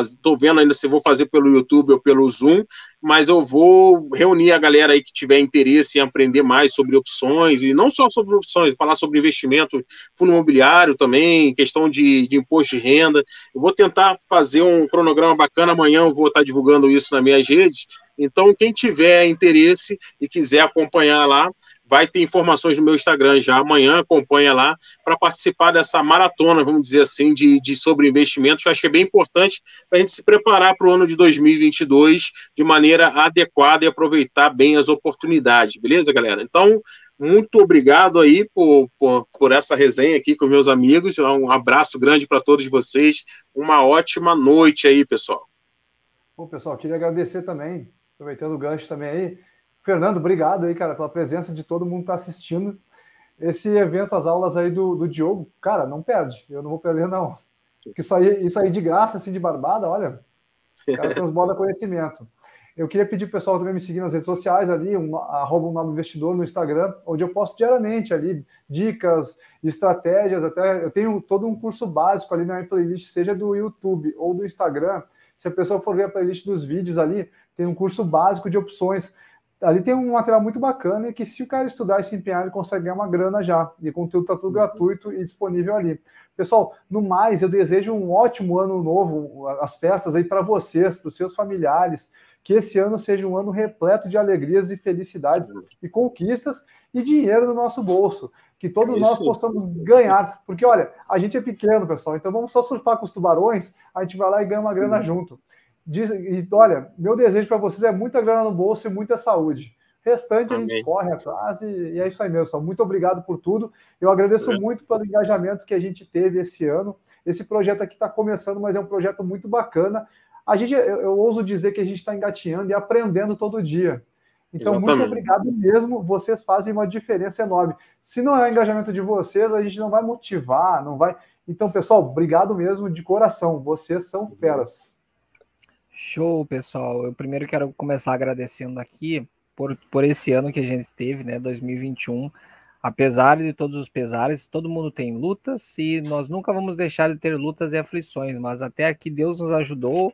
estou vendo ainda se vou fazer pelo YouTube ou pelo Zoom, mas eu vou reunir a galera aí que tiver interesse em aprender mais sobre opções, e não só sobre opções, falar sobre investimento, fundo imobiliário também, questão de, de imposto de renda. Eu vou tentar fazer um cronograma bacana, amanhã eu vou estar divulgando isso nas minhas redes. Então, quem tiver interesse e quiser acompanhar lá, vai ter informações no meu Instagram já amanhã, acompanha lá, para participar dessa maratona, vamos dizer assim, de, de sobre investimentos. Eu acho que é bem importante para a gente se preparar para o ano de 2022 de maneira adequada e aproveitar bem as oportunidades, beleza, galera? Então, muito obrigado aí por, por, por essa resenha aqui com meus amigos. Um abraço grande para todos vocês. Uma ótima noite aí, pessoal. Bom, pessoal, queria agradecer também, aproveitando o gancho também aí Fernando, obrigado aí, cara, pela presença de todo mundo que está assistindo. Esse evento, as aulas aí do, do Diogo, cara, não perde. Eu não vou perder, não. Porque isso aí, isso aí de graça, assim, de barbada, olha, o cara [laughs] transborda conhecimento. Eu queria pedir pro pessoal também me seguir nas redes sociais ali, um, arroba um novo investidor no Instagram, onde eu posto diariamente ali dicas, estratégias, até eu tenho todo um curso básico ali na minha playlist, seja do YouTube ou do Instagram. Se a pessoa for ver a playlist dos vídeos ali, tem um curso básico de opções ali tem um material muito bacana e que se o cara estudar e se empenhar, ele consegue ganhar uma grana já. E o conteúdo está tudo uhum. gratuito e disponível ali. Pessoal, no mais, eu desejo um ótimo ano novo, as festas aí para vocês, para os seus familiares, que esse ano seja um ano repleto de alegrias e felicidades e conquistas e dinheiro no nosso bolso, que todos nós possamos ganhar, porque olha, a gente é pequeno, pessoal, então vamos só surfar com os tubarões, a gente vai lá e ganha uma Sim. grana junto. Diz, e olha, meu desejo para vocês é muita grana no bolso e muita saúde. Restante Amém. a gente corre atrás e, e, é isso aí mesmo. Muito obrigado por tudo. Eu agradeço é. muito pelo engajamento que a gente teve esse ano. Esse projeto aqui está começando, mas é um projeto muito bacana. A gente, eu, eu ouso dizer que a gente está engatinhando e aprendendo todo dia. Então, Exatamente. muito obrigado mesmo. Vocês fazem uma diferença enorme. Se não é o engajamento de vocês, a gente não vai motivar, não vai. Então, pessoal, obrigado mesmo de coração. Vocês são feras. Show, pessoal. Eu primeiro quero começar agradecendo aqui por, por esse ano que a gente teve, né, 2021. Apesar de todos os pesares, todo mundo tem lutas e nós nunca vamos deixar de ter lutas e aflições, mas até aqui Deus nos ajudou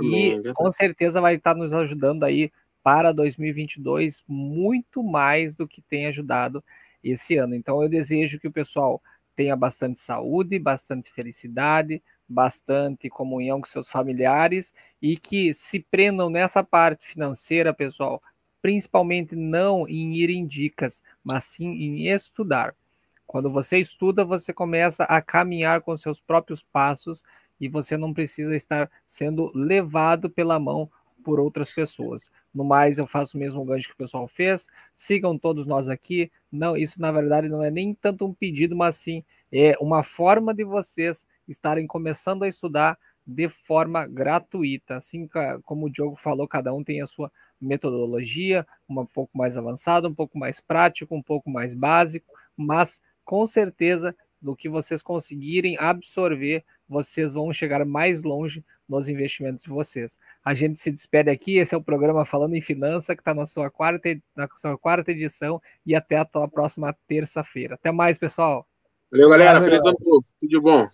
e com certeza vai estar nos ajudando aí para 2022 muito mais do que tem ajudado esse ano. Então eu desejo que o pessoal tenha bastante saúde, bastante felicidade, bastante comunhão com seus familiares e que se prendam nessa parte financeira, pessoal, principalmente não em ir em dicas, mas sim em estudar. Quando você estuda, você começa a caminhar com seus próprios passos e você não precisa estar sendo levado pela mão por outras pessoas. No mais, eu faço o mesmo gancho que o pessoal fez. Sigam todos nós aqui. Não, isso na verdade não é nem tanto um pedido, mas sim é uma forma de vocês estarem começando a estudar de forma gratuita. Assim como o Diogo falou, cada um tem a sua metodologia, um pouco mais avançada, um pouco mais prático, um pouco mais básico, mas com certeza do que vocês conseguirem absorver, vocês vão chegar mais longe nos investimentos de vocês. A gente se despede aqui, esse é o programa Falando em Finança, que está na sua quarta na sua quarta edição, e até a próxima terça-feira. Até mais, pessoal! Valeu, galera. Feliz ano novo. Tudo de bom.